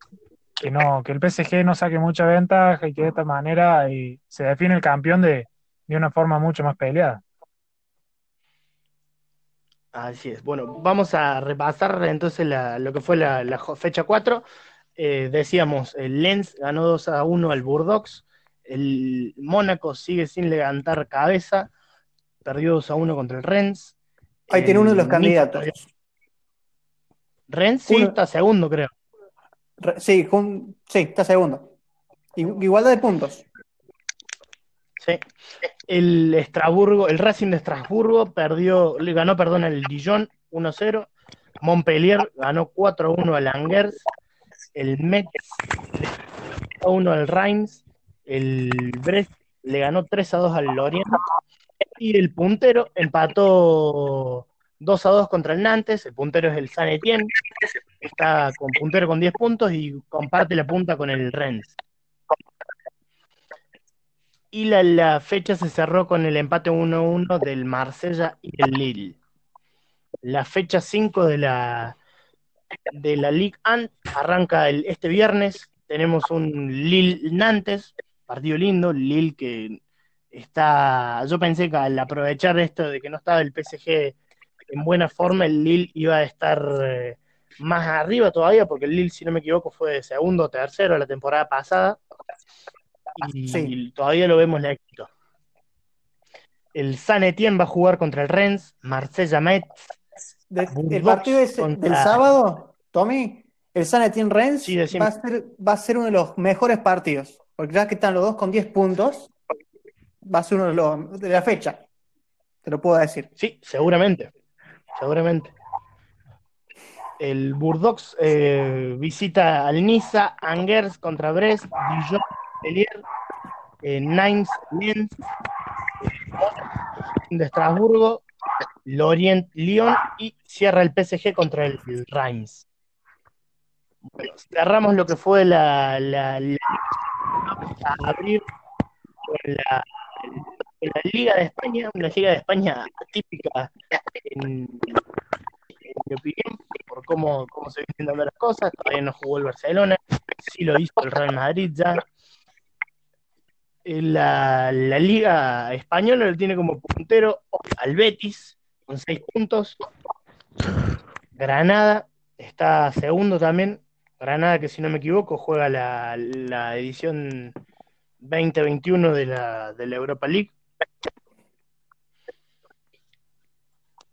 Que no, que el PSG no saque mucha ventaja y que de esta manera y se define el campeón de, de una forma mucho más peleada. Así es. Bueno, vamos a repasar entonces lo que fue la, fecha 4. Eh, decíamos, el Lens ganó 2 a 1 al Burdox. El Mónaco sigue sin levantar cabeza. Perdió 2 a 1 contra el Rennes. Ahí tiene uno de los candidatos. Rennes sí, está segundo, creo. Sí, sí, está segundo. Igualdad de puntos. Sí. El el Racing de Estrasburgo perdió, ganó, perdón, el Dijon 1-0. Montpellier ganó 4-1 al Angers. El Metz le ganó 1 al Reims. El Brest le ganó 3-2 al Lorient. Y el puntero empató 2 2 contra el Nantes, el puntero es el San Etienne, está con puntero con 10 puntos y comparte la punta con el Rennes y la, fecha se cerró con el empate 1-1 del Marsella y el Lille. La fecha 5 de la, de la Ligue 1 arranca el, este viernes. Tenemos un Lille-Nantes, partido lindo. Lille que está. Yo pensé que al aprovechar esto de que no estaba el PSG en buena forma, el Lille iba a estar eh, más arriba todavía, porque el Lille, si no me equivoco, fue segundo o tercero la temporada pasada y todavía lo vemos éxito. El San Etienne va a jugar contra el Rennes, Marsella Metz. el partido del sábado, Tommy, el San Etienne Rennes va, a ser, va a ser uno de los mejores partidos, porque ya que están los dos con 10 puntos, va a ser uno de los de la fecha. Te lo puedo decir. Sí, seguramente. Seguramente. El Burdox eh, visita al Niza, Angers contra Brest, Dijon Montpellier, eh, Nimes, Lens, de Estrasburgo, Lorient, Lyon y cierra el PSG contra el, Reims. Bueno, cerramos lo que fue la, la, vamos a abrir con la, la, Liga de España, una Liga de España típica en, en mi opinión, por cómo, cómo se vienen dando las cosas. Todavía no jugó el Barcelona, sí lo hizo el Real Madrid ya, la, la, Liga Española lo tiene como puntero al Betis con seis puntos. Granada está segundo también. Granada, que si no me equivoco, juega la, la edición 2021 de la, de la Europa League.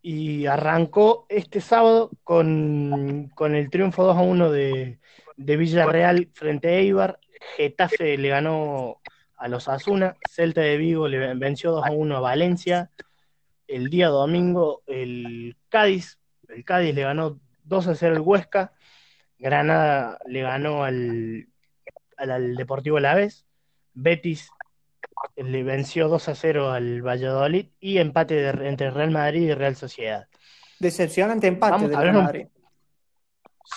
Y arrancó este sábado con, con el triunfo 2 a 1 de, de Villarreal frente a Eibar Getafe le ganó a los Asuna, Celta de Vigo le venció 2 a 1 a Valencia. El día domingo el Cádiz, el Cádiz le ganó 2 a 0 al Huesca. Granada le ganó al, al, Deportivo Laves. Betis le venció 2 a 0 al Valladolid y empate entre Real Madrid y Real Sociedad. Decepcionante empate de Real Madrid.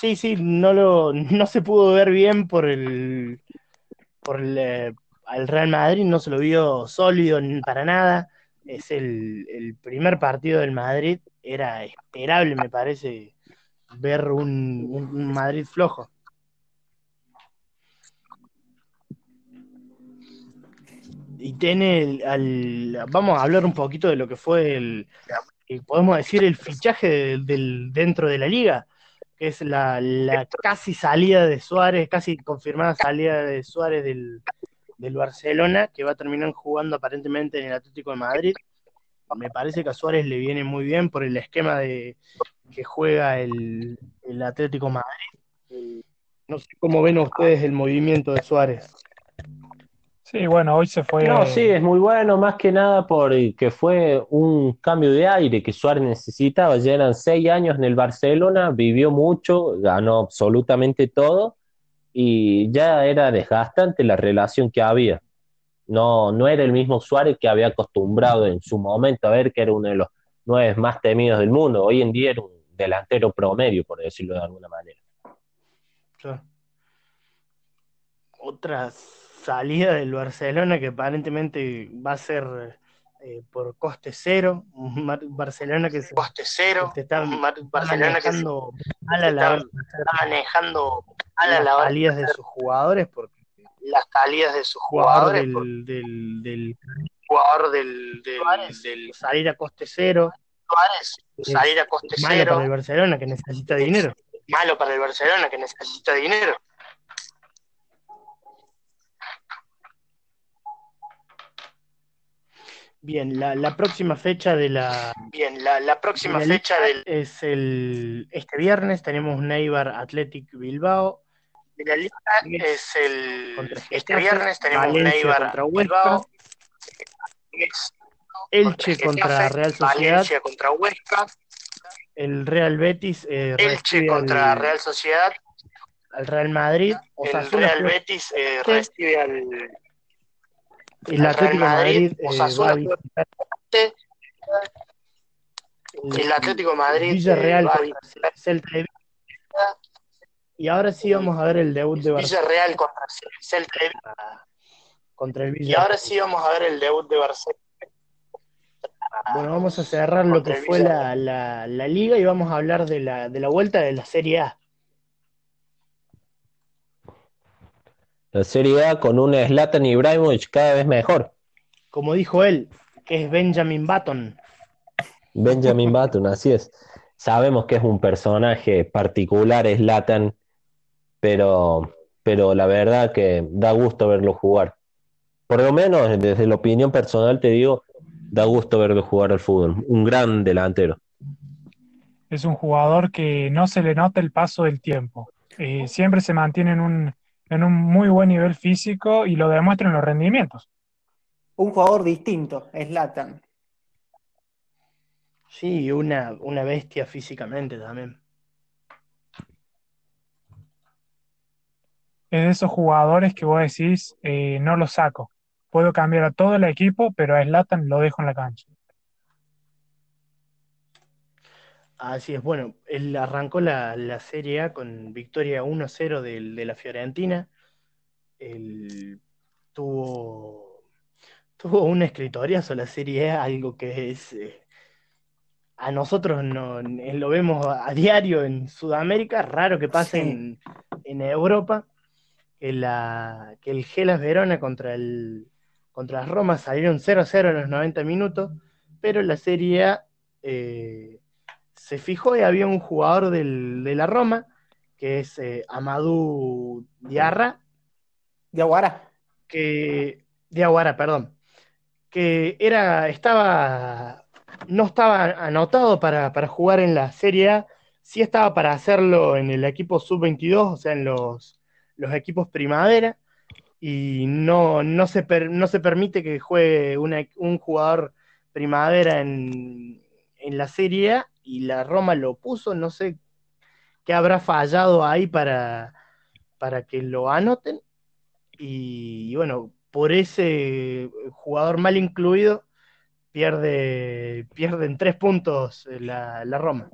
Sí, sí, no lo no se pudo ver bien por el por el, eh, Real Madrid, no se lo vio sólido para nada. Es el, el primer partido del Madrid, era esperable, me parece, ver un, Madrid flojo. y tiene al, vamos a hablar un poquito de lo que fue el, podemos decir el fichaje del, dentro de la liga que es la, casi salida de Suárez casi confirmada salida de Suárez del, del Barcelona que va a terminar jugando aparentemente en el Atlético de Madrid me parece que a Suárez le viene muy bien por el esquema de que juega el, el Atlético de Madrid no sé cómo ven ustedes el movimiento de Suárez Sí, bueno, hoy se fue. No, sí, es muy bueno, más que nada porque fue un cambio de aire que Suárez necesitaba. Ya eran seis años en el Barcelona, vivió mucho, ganó absolutamente todo y ya era desgastante la relación que había. No, no era el mismo Suárez que había acostumbrado en su momento a ver que era uno de los nueve más temidos del mundo. Hoy en día era un delantero promedio, por decirlo de alguna manera. Otras salida del Barcelona que aparentemente va a ser eh, por coste cero, Barcelona que se, coste cero, te está Barcelona manejando a la, la, manejando a la, las salidas de sus jugadores porque las salidas de sus jugadores del, del, del, jugador del, del, salir a coste cero. Salir a coste malo cero. para el Barcelona que necesita dinero. malo para el Barcelona que necesita dinero Bien, la, la, próxima fecha de la. Bien, la, la próxima fecha del. Es el. Este viernes tenemos Neibar Athletic Bilbao. De la lista es el. Este viernes tenemos Neibar contra Bilbao. Elche contra, Real Sociedad. Valencia contra Huesca. El Real Betis. Eh, Elche contra Real Sociedad. Al Real Madrid. el Real Betis eh, recibe al el Atlético Madrid, Madrid eh, el Atlético Madrid Villarreal Celta de y ahora sí vamos a ver el debut de Barcelona. Villarreal contra Celta de contra el y ahora sí vamos a ver el debut de Barcelona. Bueno, vamos a cerrar lo que fue la, la, la, liga y vamos a hablar de la, de la vuelta de la Serie A. La Serie A con un Zlatan Ibrahimovic cada vez mejor. Como dijo él, que es Benjamin Button. Benjamin Button, así es. Sabemos que es un personaje particular, Zlatan, pero, pero la verdad que da gusto verlo jugar. Por lo menos desde la opinión personal te digo, da gusto verlo jugar al fútbol. Un gran delantero. Es un jugador que no se le nota el paso del tiempo. Eh, siempre se mantiene en un, en un muy buen nivel físico y lo demuestra en los rendimientos. Un jugador distinto, es Latan. Sí, una, una bestia físicamente también. Es de esos jugadores que vos decís, eh, no lo saco. Puedo cambiar a todo el equipo, pero a Slatan lo dejo en la cancha. Así es, bueno, él arrancó la, Serie A con victoria 1-0 de, la Fiorentina. Él tuvo, tuvo un escritoriazo la Serie A, algo que es... Eh, a nosotros no, lo vemos a diario en Sudamérica, raro que pase en, Europa, que, la, que el Gelas Verona contra el contra Roma salieron 0-0 en los 90 minutos, pero la Serie A... Eh, se fijó y había un jugador del, de la Roma, que es eh, Amadou Diarra. Diaguara. Que, Diaguara, perdón. Que era, estaba, no estaba anotado para, jugar en la Serie A, sí estaba para hacerlo en el equipo sub-22, o sea, en los, los equipos primavera, y no, no, se, no se permite que juegue un jugador primavera en, en la Serie y la Roma lo puso, no sé qué habrá fallado ahí para, para que lo anoten. Y, bueno, por ese jugador mal incluido, pierde, pierden tres puntos la, la Roma.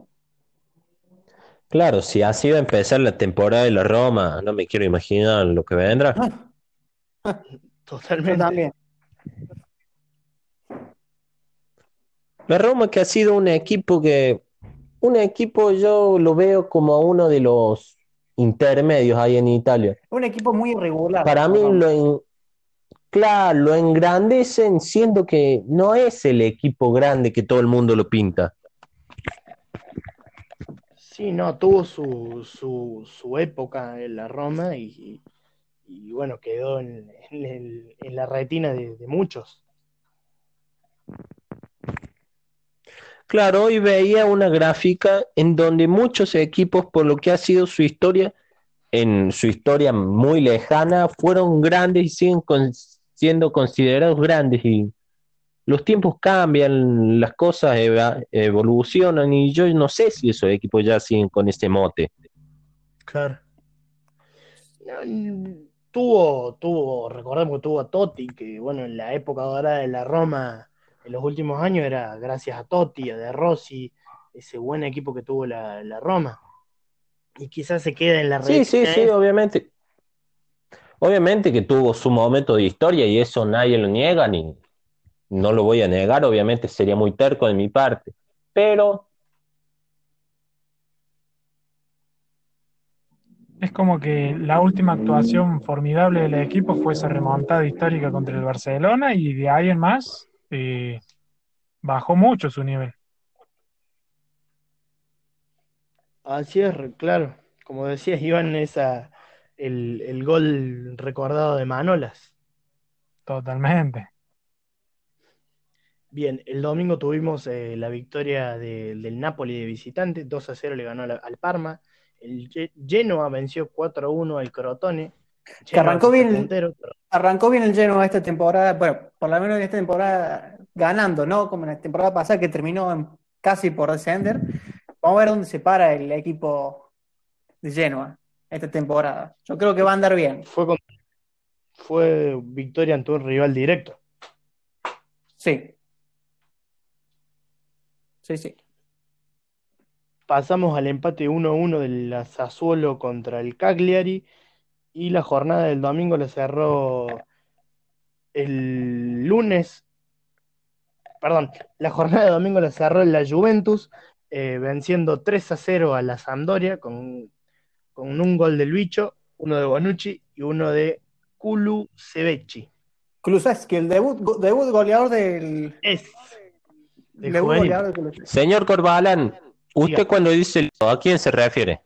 Claro, si ha sido empezar la temporada de la Roma, no me quiero imaginar lo que vendrá. Totalmente. La Roma que ha sido un equipo que, un equipo yo lo veo como uno de los intermedios ahí en Italia. Un equipo muy irregular. Para mí lo, claro, lo engrandecen siendo que no es el equipo grande que todo el mundo lo pinta. Sí, no, tuvo su, su, su época en la Roma y, bueno, quedó en, la retina de muchos. Claro, hoy veía una gráfica en donde muchos equipos, por lo que ha sido su historia, en su historia muy lejana, fueron grandes y siguen siendo considerados grandes. Y los tiempos cambian, las cosas evolucionan y yo no sé si esos equipos ya siguen con ese mote. Claro. tuvo, tuvo, recordemos que tuvo a Totti, que bueno, en la época dorada de la Roma en los últimos años era gracias a Totti, a De Rossi, ese buen equipo que tuvo la, Roma. Y quizás se queda en la Sí, sí, sí, obviamente. Obviamente que tuvo su momento de historia y eso nadie lo niega, ni no lo voy a negar, obviamente sería muy terco de mi parte. Pero Es como que la última actuación formidable del equipo fue esa remontada histórica contra el Barcelona y de ahí en más eh, bajó mucho su nivel. Así es, claro. Como decías, Iván, esa, el, el gol recordado de Manolas. Totalmente. Bien, el domingo tuvimos eh, la victoria del Napoli de visitante, 2 a 0 le ganó al Parma. El Genoa venció 4 a 1 al Crotone. Arrancó bien, arrancó bien el Genoa esta temporada, bueno, por lo menos en esta temporada ganando, ¿no? Como en la temporada pasada que terminó casi por descender. Vamos a ver dónde se para el equipo de Genoa esta temporada. Yo creo que va a andar bien. Fue, fue victoria ante un rival directo. Sí. Sí, sí. Pasamos al empate 1-1 del Sassuolo contra el Cagliari y la jornada del domingo la cerró el lunes, perdón, la jornada de domingo la cerró la Juventus, eh, venciendo 3 a 0 a la Sampdoria con, con, un gol del bicho, uno de Bonucci y uno de Kulu Sebecci. que el debut, debut goleador del. Es. Señor Corbalán, ¿usted cuando dice a quién se refiere?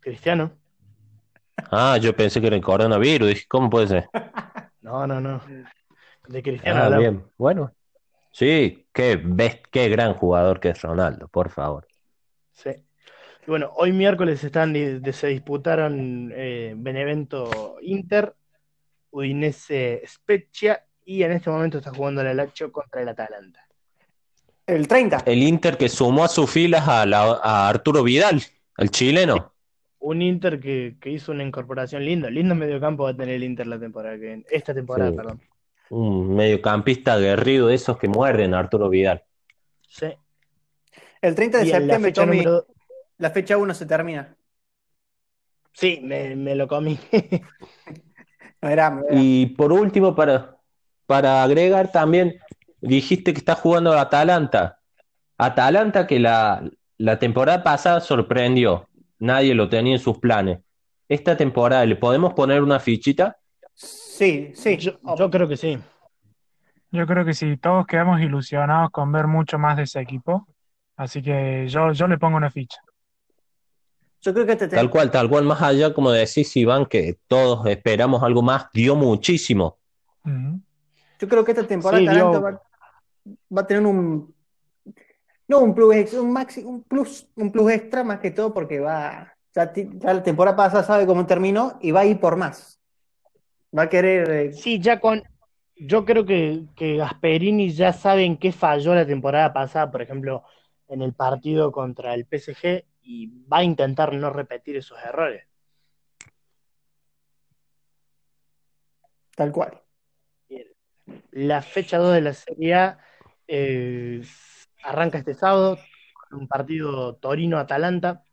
Cristiano. Ah, yo pensé que era el coronavirus. Dije, ¿cómo puede ser? [laughs] No, no, no. De Cristiano. Ah, bien. Bueno, sí, qué, qué gran jugador que es Ronaldo, por favor. Sí. Y bueno, hoy miércoles están, se disputaron eh, Benevento Inter, Udinese Spezia y en este momento está jugando el Lazio contra el Atalanta. El 30. El Inter que sumó a sus filas a, a Arturo Vidal, el chileno un Inter que, hizo una incorporación linda. Lindo mediocampo va a tener el Inter la temporada que esta temporada, perdón. Un mediocampista aguerrido de esos que muerden Arturo Vidal. Sí. El 30 de septiembre, la fecha 1 se termina. Sí, me, lo comí. [laughs] Y por último, para, para agregar también, dijiste que está jugando Atalanta. Atalanta que la, la temporada pasada sorprendió nadie lo tenía en sus planes. Esta temporada, ¿le podemos poner una fichita? Sí, sí. Yo, creo que sí. Yo creo que sí, todos quedamos ilusionados con ver mucho más de ese equipo. Así que yo, yo le pongo una ficha. Yo creo que este Tal cual, tal cual, más allá, como decís, Iván, que todos esperamos algo más, dio muchísimo. Yo creo que esta temporada va, va, a tener un no, un plus, un, maxi, un, plus, un plus extra más que todo porque va, ya, la temporada pasada sabe cómo terminó y va a ir por más. Va a querer. Eh, sí, ya con. Yo creo que, que Gasperini ya sabe en qué falló la temporada pasada, por ejemplo, en el partido contra el PSG, y va a intentar no repetir esos errores. Tal cual. La fecha 2 de la Serie A eh, arranca este sábado con un partido Torino-Atalanta.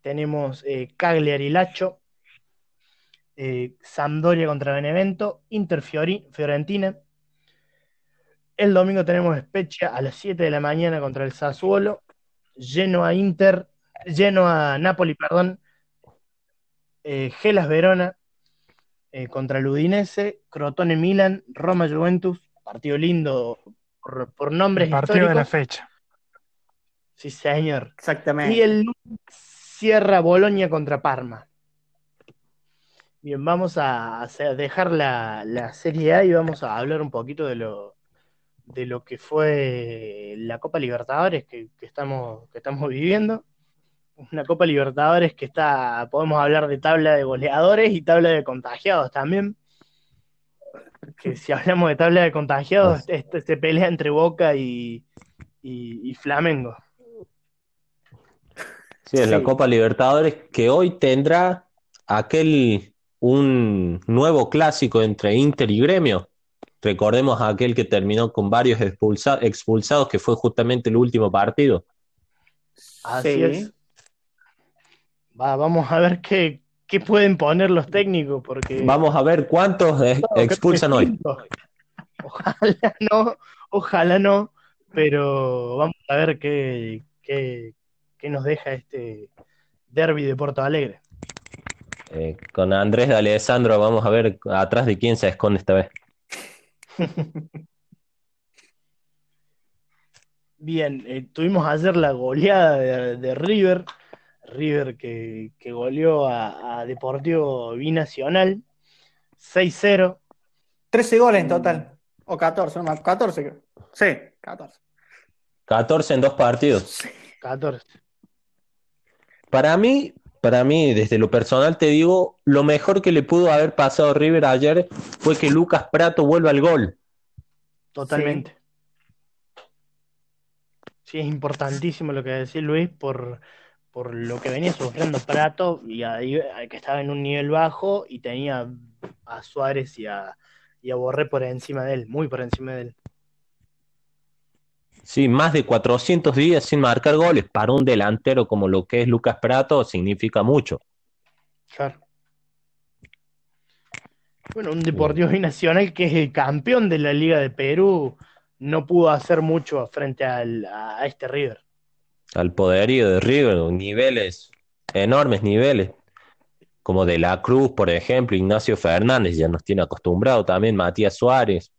Tenemos eh, Cagliari Lacho, eh, Sampdoria contra Benevento, Inter Fiorentina. El domingo tenemos Spezia a las 7 de la mañana contra el Sassuolo, Genoa Inter, Genoa Napoli, perdón, eh, Gelas Verona eh, contra el Udinese, Crotone Milan, Roma Juventus, partido lindo por, por nombres partido de la fecha. Sí, señor. Exactamente. Y el cierra Bolonia contra Parma. Bien, vamos a, dejar la, la, Serie A y vamos a hablar un poquito de lo, de lo que fue la Copa Libertadores que, estamos, que estamos viviendo. Una Copa Libertadores que está, podemos hablar de tabla de goleadores y tabla de contagiados también. Que si hablamos de tabla de contagiados, este, se pelea entre Boca y, y, Flamengo. Sí, es la Copa Libertadores que hoy tendrá aquel un nuevo clásico entre Inter y Gremio. Recordemos a aquel que terminó con varios expulsados, que fue justamente el último partido. Así es. vamos a ver qué, pueden poner los técnicos, porque... Vamos a ver cuántos expulsan hoy. Ojalá no, ojalá no, pero vamos a ver qué, qué, qué nos deja este derby de Porto Alegre. Eh, con Andrés de Alessandro vamos a ver atrás de quién se esconde esta vez. [laughs] Bien, eh, tuvimos ayer la goleada de, River, River que, goleó a, Deportivo Binacional 6-0. 13 goles en total, o 14, no 14 creo. Sí, 14. 14 en dos partidos. 14. Para mí, para mí, desde lo personal te digo, lo mejor que le pudo haber pasado a River ayer fue que Lucas Prato vuelva al gol. Totalmente. Sí, es importantísimo lo que decía Luis por, por lo que venía sufriendo Prato y que estaba en un nivel bajo y tenía a Suárez y a, y a Borré por encima de él, muy por encima de él. Sí, más de 400 días sin marcar goles para un delantero como lo que es Lucas Prato significa mucho. Claro. Bueno, un Deportivo Binacional que es el campeón de la Liga de Perú no pudo hacer mucho frente a este River. Al poderío de River, niveles, enormes niveles, como de la Cruz, por ejemplo, Ignacio Fernández, ya nos tiene acostumbrado también, Matías Suárez,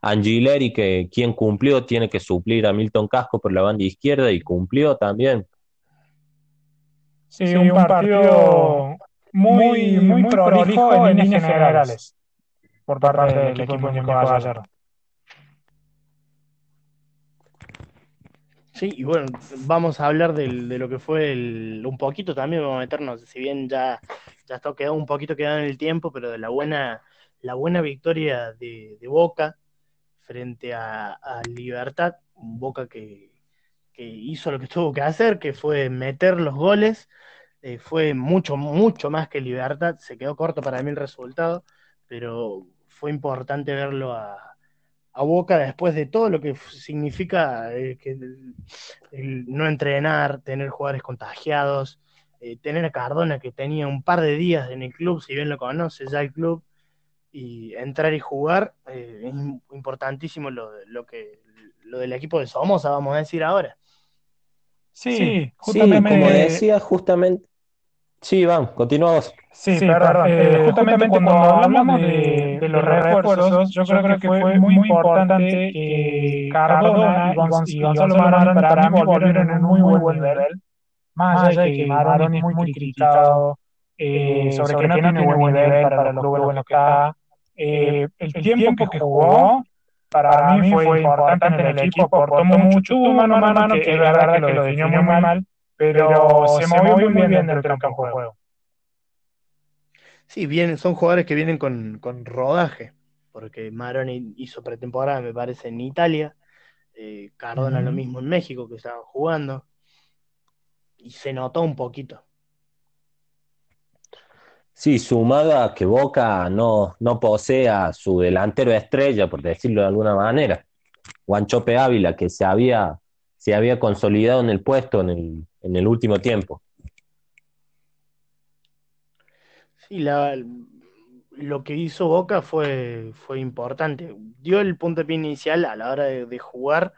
Angileri, que quien cumplió, tiene que suplir a Milton Casco por la banda izquierda y cumplió también. Sí, un, partido muy, muy, prolijo en líneas generales por parte del equipo de Gallardo. Sí, y bueno, vamos a hablar de lo que fue un poquito también, vamos a meternos, si bien ya, ya está quedado un poquito quedado en el tiempo, pero de la buena, la buena victoria de Boca, frente a, Libertad, un Boca que, hizo lo que tuvo que hacer, que fue meter los goles, eh, fue mucho, mucho más que Libertad, se quedó corto para mí el resultado, pero fue importante verlo a, Boca después de todo lo que significa eh, que no entrenar, tener jugadores contagiados, eh, tener a Cardona que tenía un par de días en el club, si bien lo conoce ya el club, y entrar y jugar eh, es importantísimo lo, lo, que lo del equipo de Somoza, vamos a decir ahora. Sí, justamente. como decía, justamente. Sí, Iván, continuamos. Sí, perdón. Eh, justamente, cuando hablamos de, de los refuerzos, yo creo que fue muy importante que Cardona y Gonzalo Marón para mí volvieron en un muy buen nivel. Más allá de que Marón es muy criticado eh, sobre, que no tiene buen nivel para los clubes en los que está. Eh, el, tiempo que jugó para, mí fue importante en el equipo, aportó mucho, mano a mano, que es verdad que lo definió muy mal, pero se movió muy bien dentro del campo de juego. Sí, vienen, son jugadores que vienen con, rodaje, porque Maroni hizo pretemporada, me parece, en Italia, eh, Cardona lo mismo en México, que estaban jugando, y se notó un poquito. Sí, sumado a que Boca no, no posee a su delantero estrella, por decirlo de alguna manera, Guanchope Ávila, que se había, se había consolidado en el puesto en el, en el último tiempo. Sí, la, lo que hizo Boca fue, fue importante. Dio el punto de pie inicial a la hora de, jugar,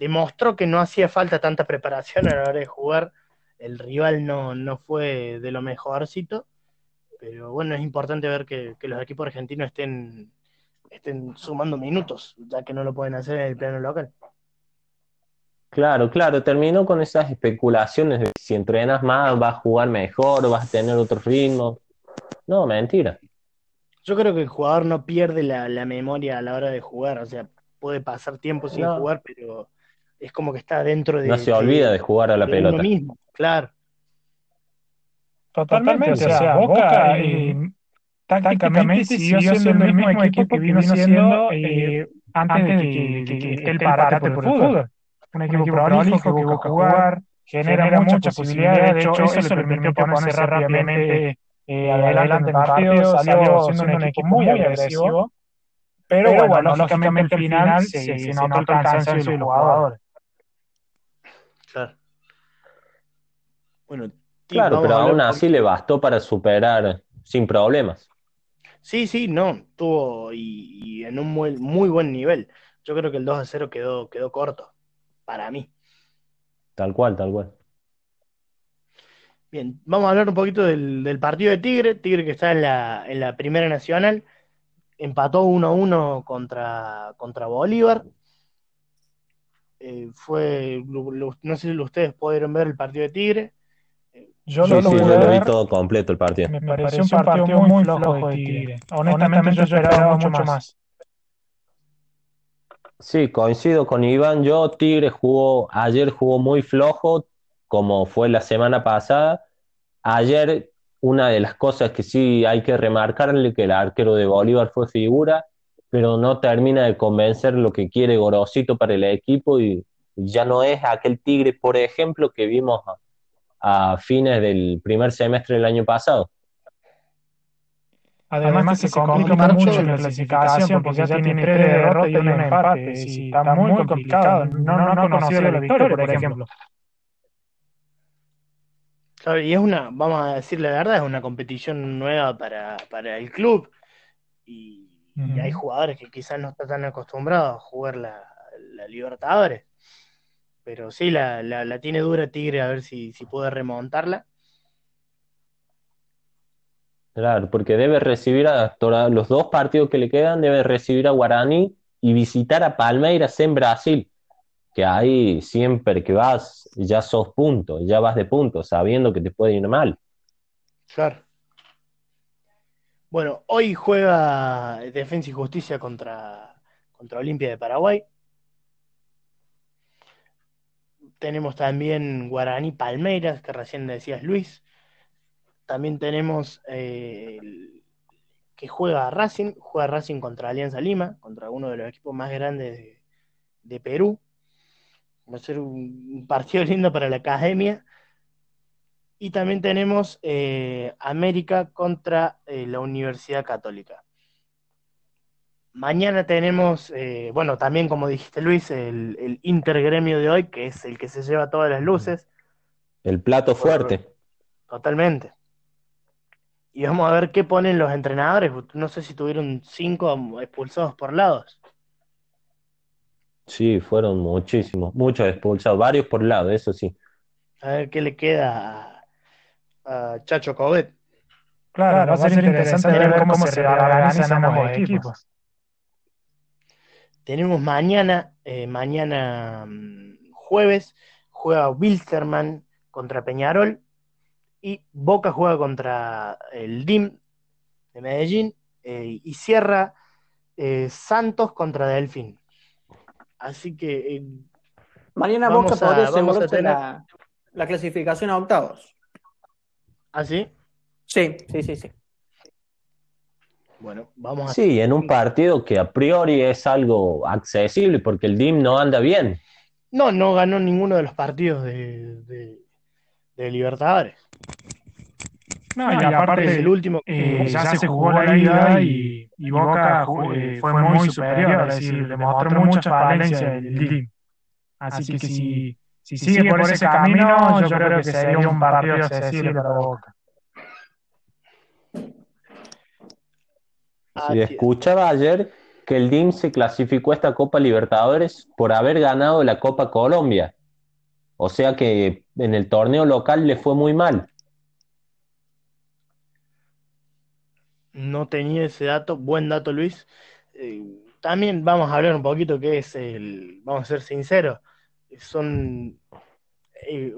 demostró que no hacía falta tanta preparación a la hora de jugar. El rival no, no fue de lo mejorcito, pero bueno, es importante ver que, los equipos argentinos estén, estén sumando minutos, ya que no lo pueden hacer en el plano local. Claro, claro, terminó con esas especulaciones de si entrenas más vas a jugar mejor, vas a tener otro ritmo. No, mentira. Yo creo que el jugador no pierde la, memoria a la hora de jugar, o sea, puede pasar tiempo sin jugar, pero es como que está dentro de... No se olvida de, jugar a la pelota. mismo, claro. Totalmente, o sea, Boca eh, tácticamente siguió siendo el mismo equipo que vino siendo eh, eh, antes de que, que, él parara por el fútbol un equipo, prolijo que busca jugar, genera, muchas posibilidades, de hecho eso le permitió ponerse rápidamente eh, adelante en el partido, salió siendo un equipo muy agresivo, pero, bueno, lógicamente al final se, se, notó el cansancio de los jugadores. Claro. Bueno, claro, pero aún así le bastó para superar sin problemas. Sí, sí, no, tuvo y, en un muy, muy, buen nivel. Yo creo que el 2 a 0 quedó, quedó corto para mí. Tal cual, tal cual. Bien, vamos a hablar un poquito del, partido de Tigre. Tigre que está en la, en la Primera Nacional. Empató 1-1 contra, contra Bolívar. Eh, fue, no sé si ustedes pudieron ver el partido de Tigre. Yo lo, vi todo completo el partido. Me pareció un partido muy flojo de Tigre. Honestamente, yo esperaba mucho más. Sí, coincido con Iván. Yo, Tigre jugó, ayer jugó muy flojo, como fue la semana pasada. Ayer, una de las cosas que sí hay que remarcarle, que el arquero de Bolívar fue figura, pero no termina de convencer lo que quiere Gorosito para el equipo y ya no es aquel Tigre, por ejemplo, que vimos a fines del primer semestre del año pasado. Además, que se complica mucho la clasificación porque ya tiene tres derrotas y un empate. Sí, está muy complicado. No, no, ha conocido la victoria, por ejemplo. Claro, y es una, vamos a decir la verdad, es una competición nueva para, para el club. Y, hay jugadores que quizás no están tan acostumbrados a jugar la, la Libertadores. Pero sí, la, la, la, tiene dura Tigre a ver si, si puede remontarla. Claro, porque debe recibir a los dos partidos que le quedan, debe recibir a Guaraní y visitar a Palmeiras en Brasil, que ahí siempre que vas ya sos punto, ya vas de punto, sabiendo que te puede ir mal. Claro. Bueno, hoy juega Defensa y Justicia contra, contra Olimpia de Paraguay. Tenemos también Guaraní Palmeiras, que recién decías Luis. También tenemos eh, que juega Racing, juega Racing contra Alianza Lima, contra uno de los equipos más grandes de, Perú. Va a ser un, partido [laughs] lindo para la academia. Y también tenemos eh, América contra eh, la Universidad Católica. Mañana tenemos, bueno, también como dijiste Luis, el, el, intergremio de hoy, que es el que se lleva todas las luces. El plato fuerte. Totalmente. Y vamos a ver qué ponen los entrenadores. No sé si tuvieron cinco expulsados por lados. Sí, fueron muchísimos, muchos expulsados, varios por lado, eso sí. A ver qué le queda a, Chacho Cobet. Claro, va a ser interesante ver cómo, se organizan ambos equipos. Tenemos mañana, eh, mañana mm, jueves, juega Wilstermann contra Peñarol y Boca juega contra el DIM de Medellín eh, y cierra eh, Santos contra Delfín. Así que eh, mañana Boca podría asegurarse la, clasificación a octavos. ¿Ah, sí? Sí, sí, sí, sí. Bueno, vamos a... Sí, en un partido que a priori es algo accesible porque el DIM no anda bien. No, no ganó ninguno de los partidos de, de, Libertadores. No, y, aparte, el último eh, ya se jugó la ida y, Boca eh, fue muy superior, es decir, demostró mucha falencia el DIM. Así que si, si sigue por ese camino, yo creo que sería un partido accesible para Boca. Si escuchaba ayer que el DIM se clasificó a esta Copa Libertadores por haber ganado la Copa Colombia. O sea que en el torneo local le fue muy mal. No tenía ese dato, buen dato Luis. Eh, también vamos a hablar un poquito qué es el, vamos a ser sinceros, son, eh,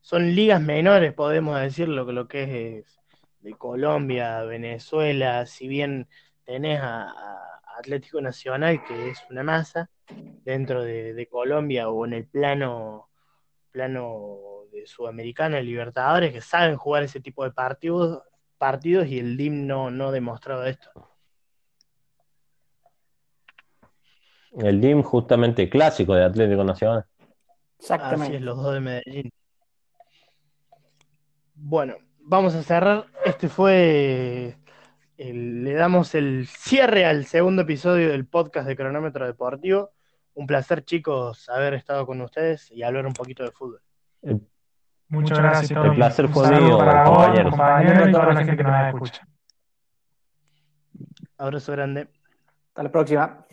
son ligas menores, podemos decirlo, que lo que es de Colombia, Venezuela, si bien tenés a, Atlético Nacional, que es una masa, dentro de, Colombia o en el plano, plano de Sudamericana, Libertadores, que saben jugar ese tipo de partidos, partidos y el DIM no, no demostraba esto. El DIM justamente clásico de Atlético Nacional. Exactamente. Así es, los dos de Medellín. Bueno, vamos a cerrar. Este fue. le damos el cierre al segundo episodio del podcast de Cronómetro Deportivo. Un placer, chicos, haber estado con ustedes y hablar un poquito de fútbol. Muchas gracias. El placer fue mío, compañeros. Compañero y toda la gente que nos escucha. Abrazo grande. Hasta la próxima.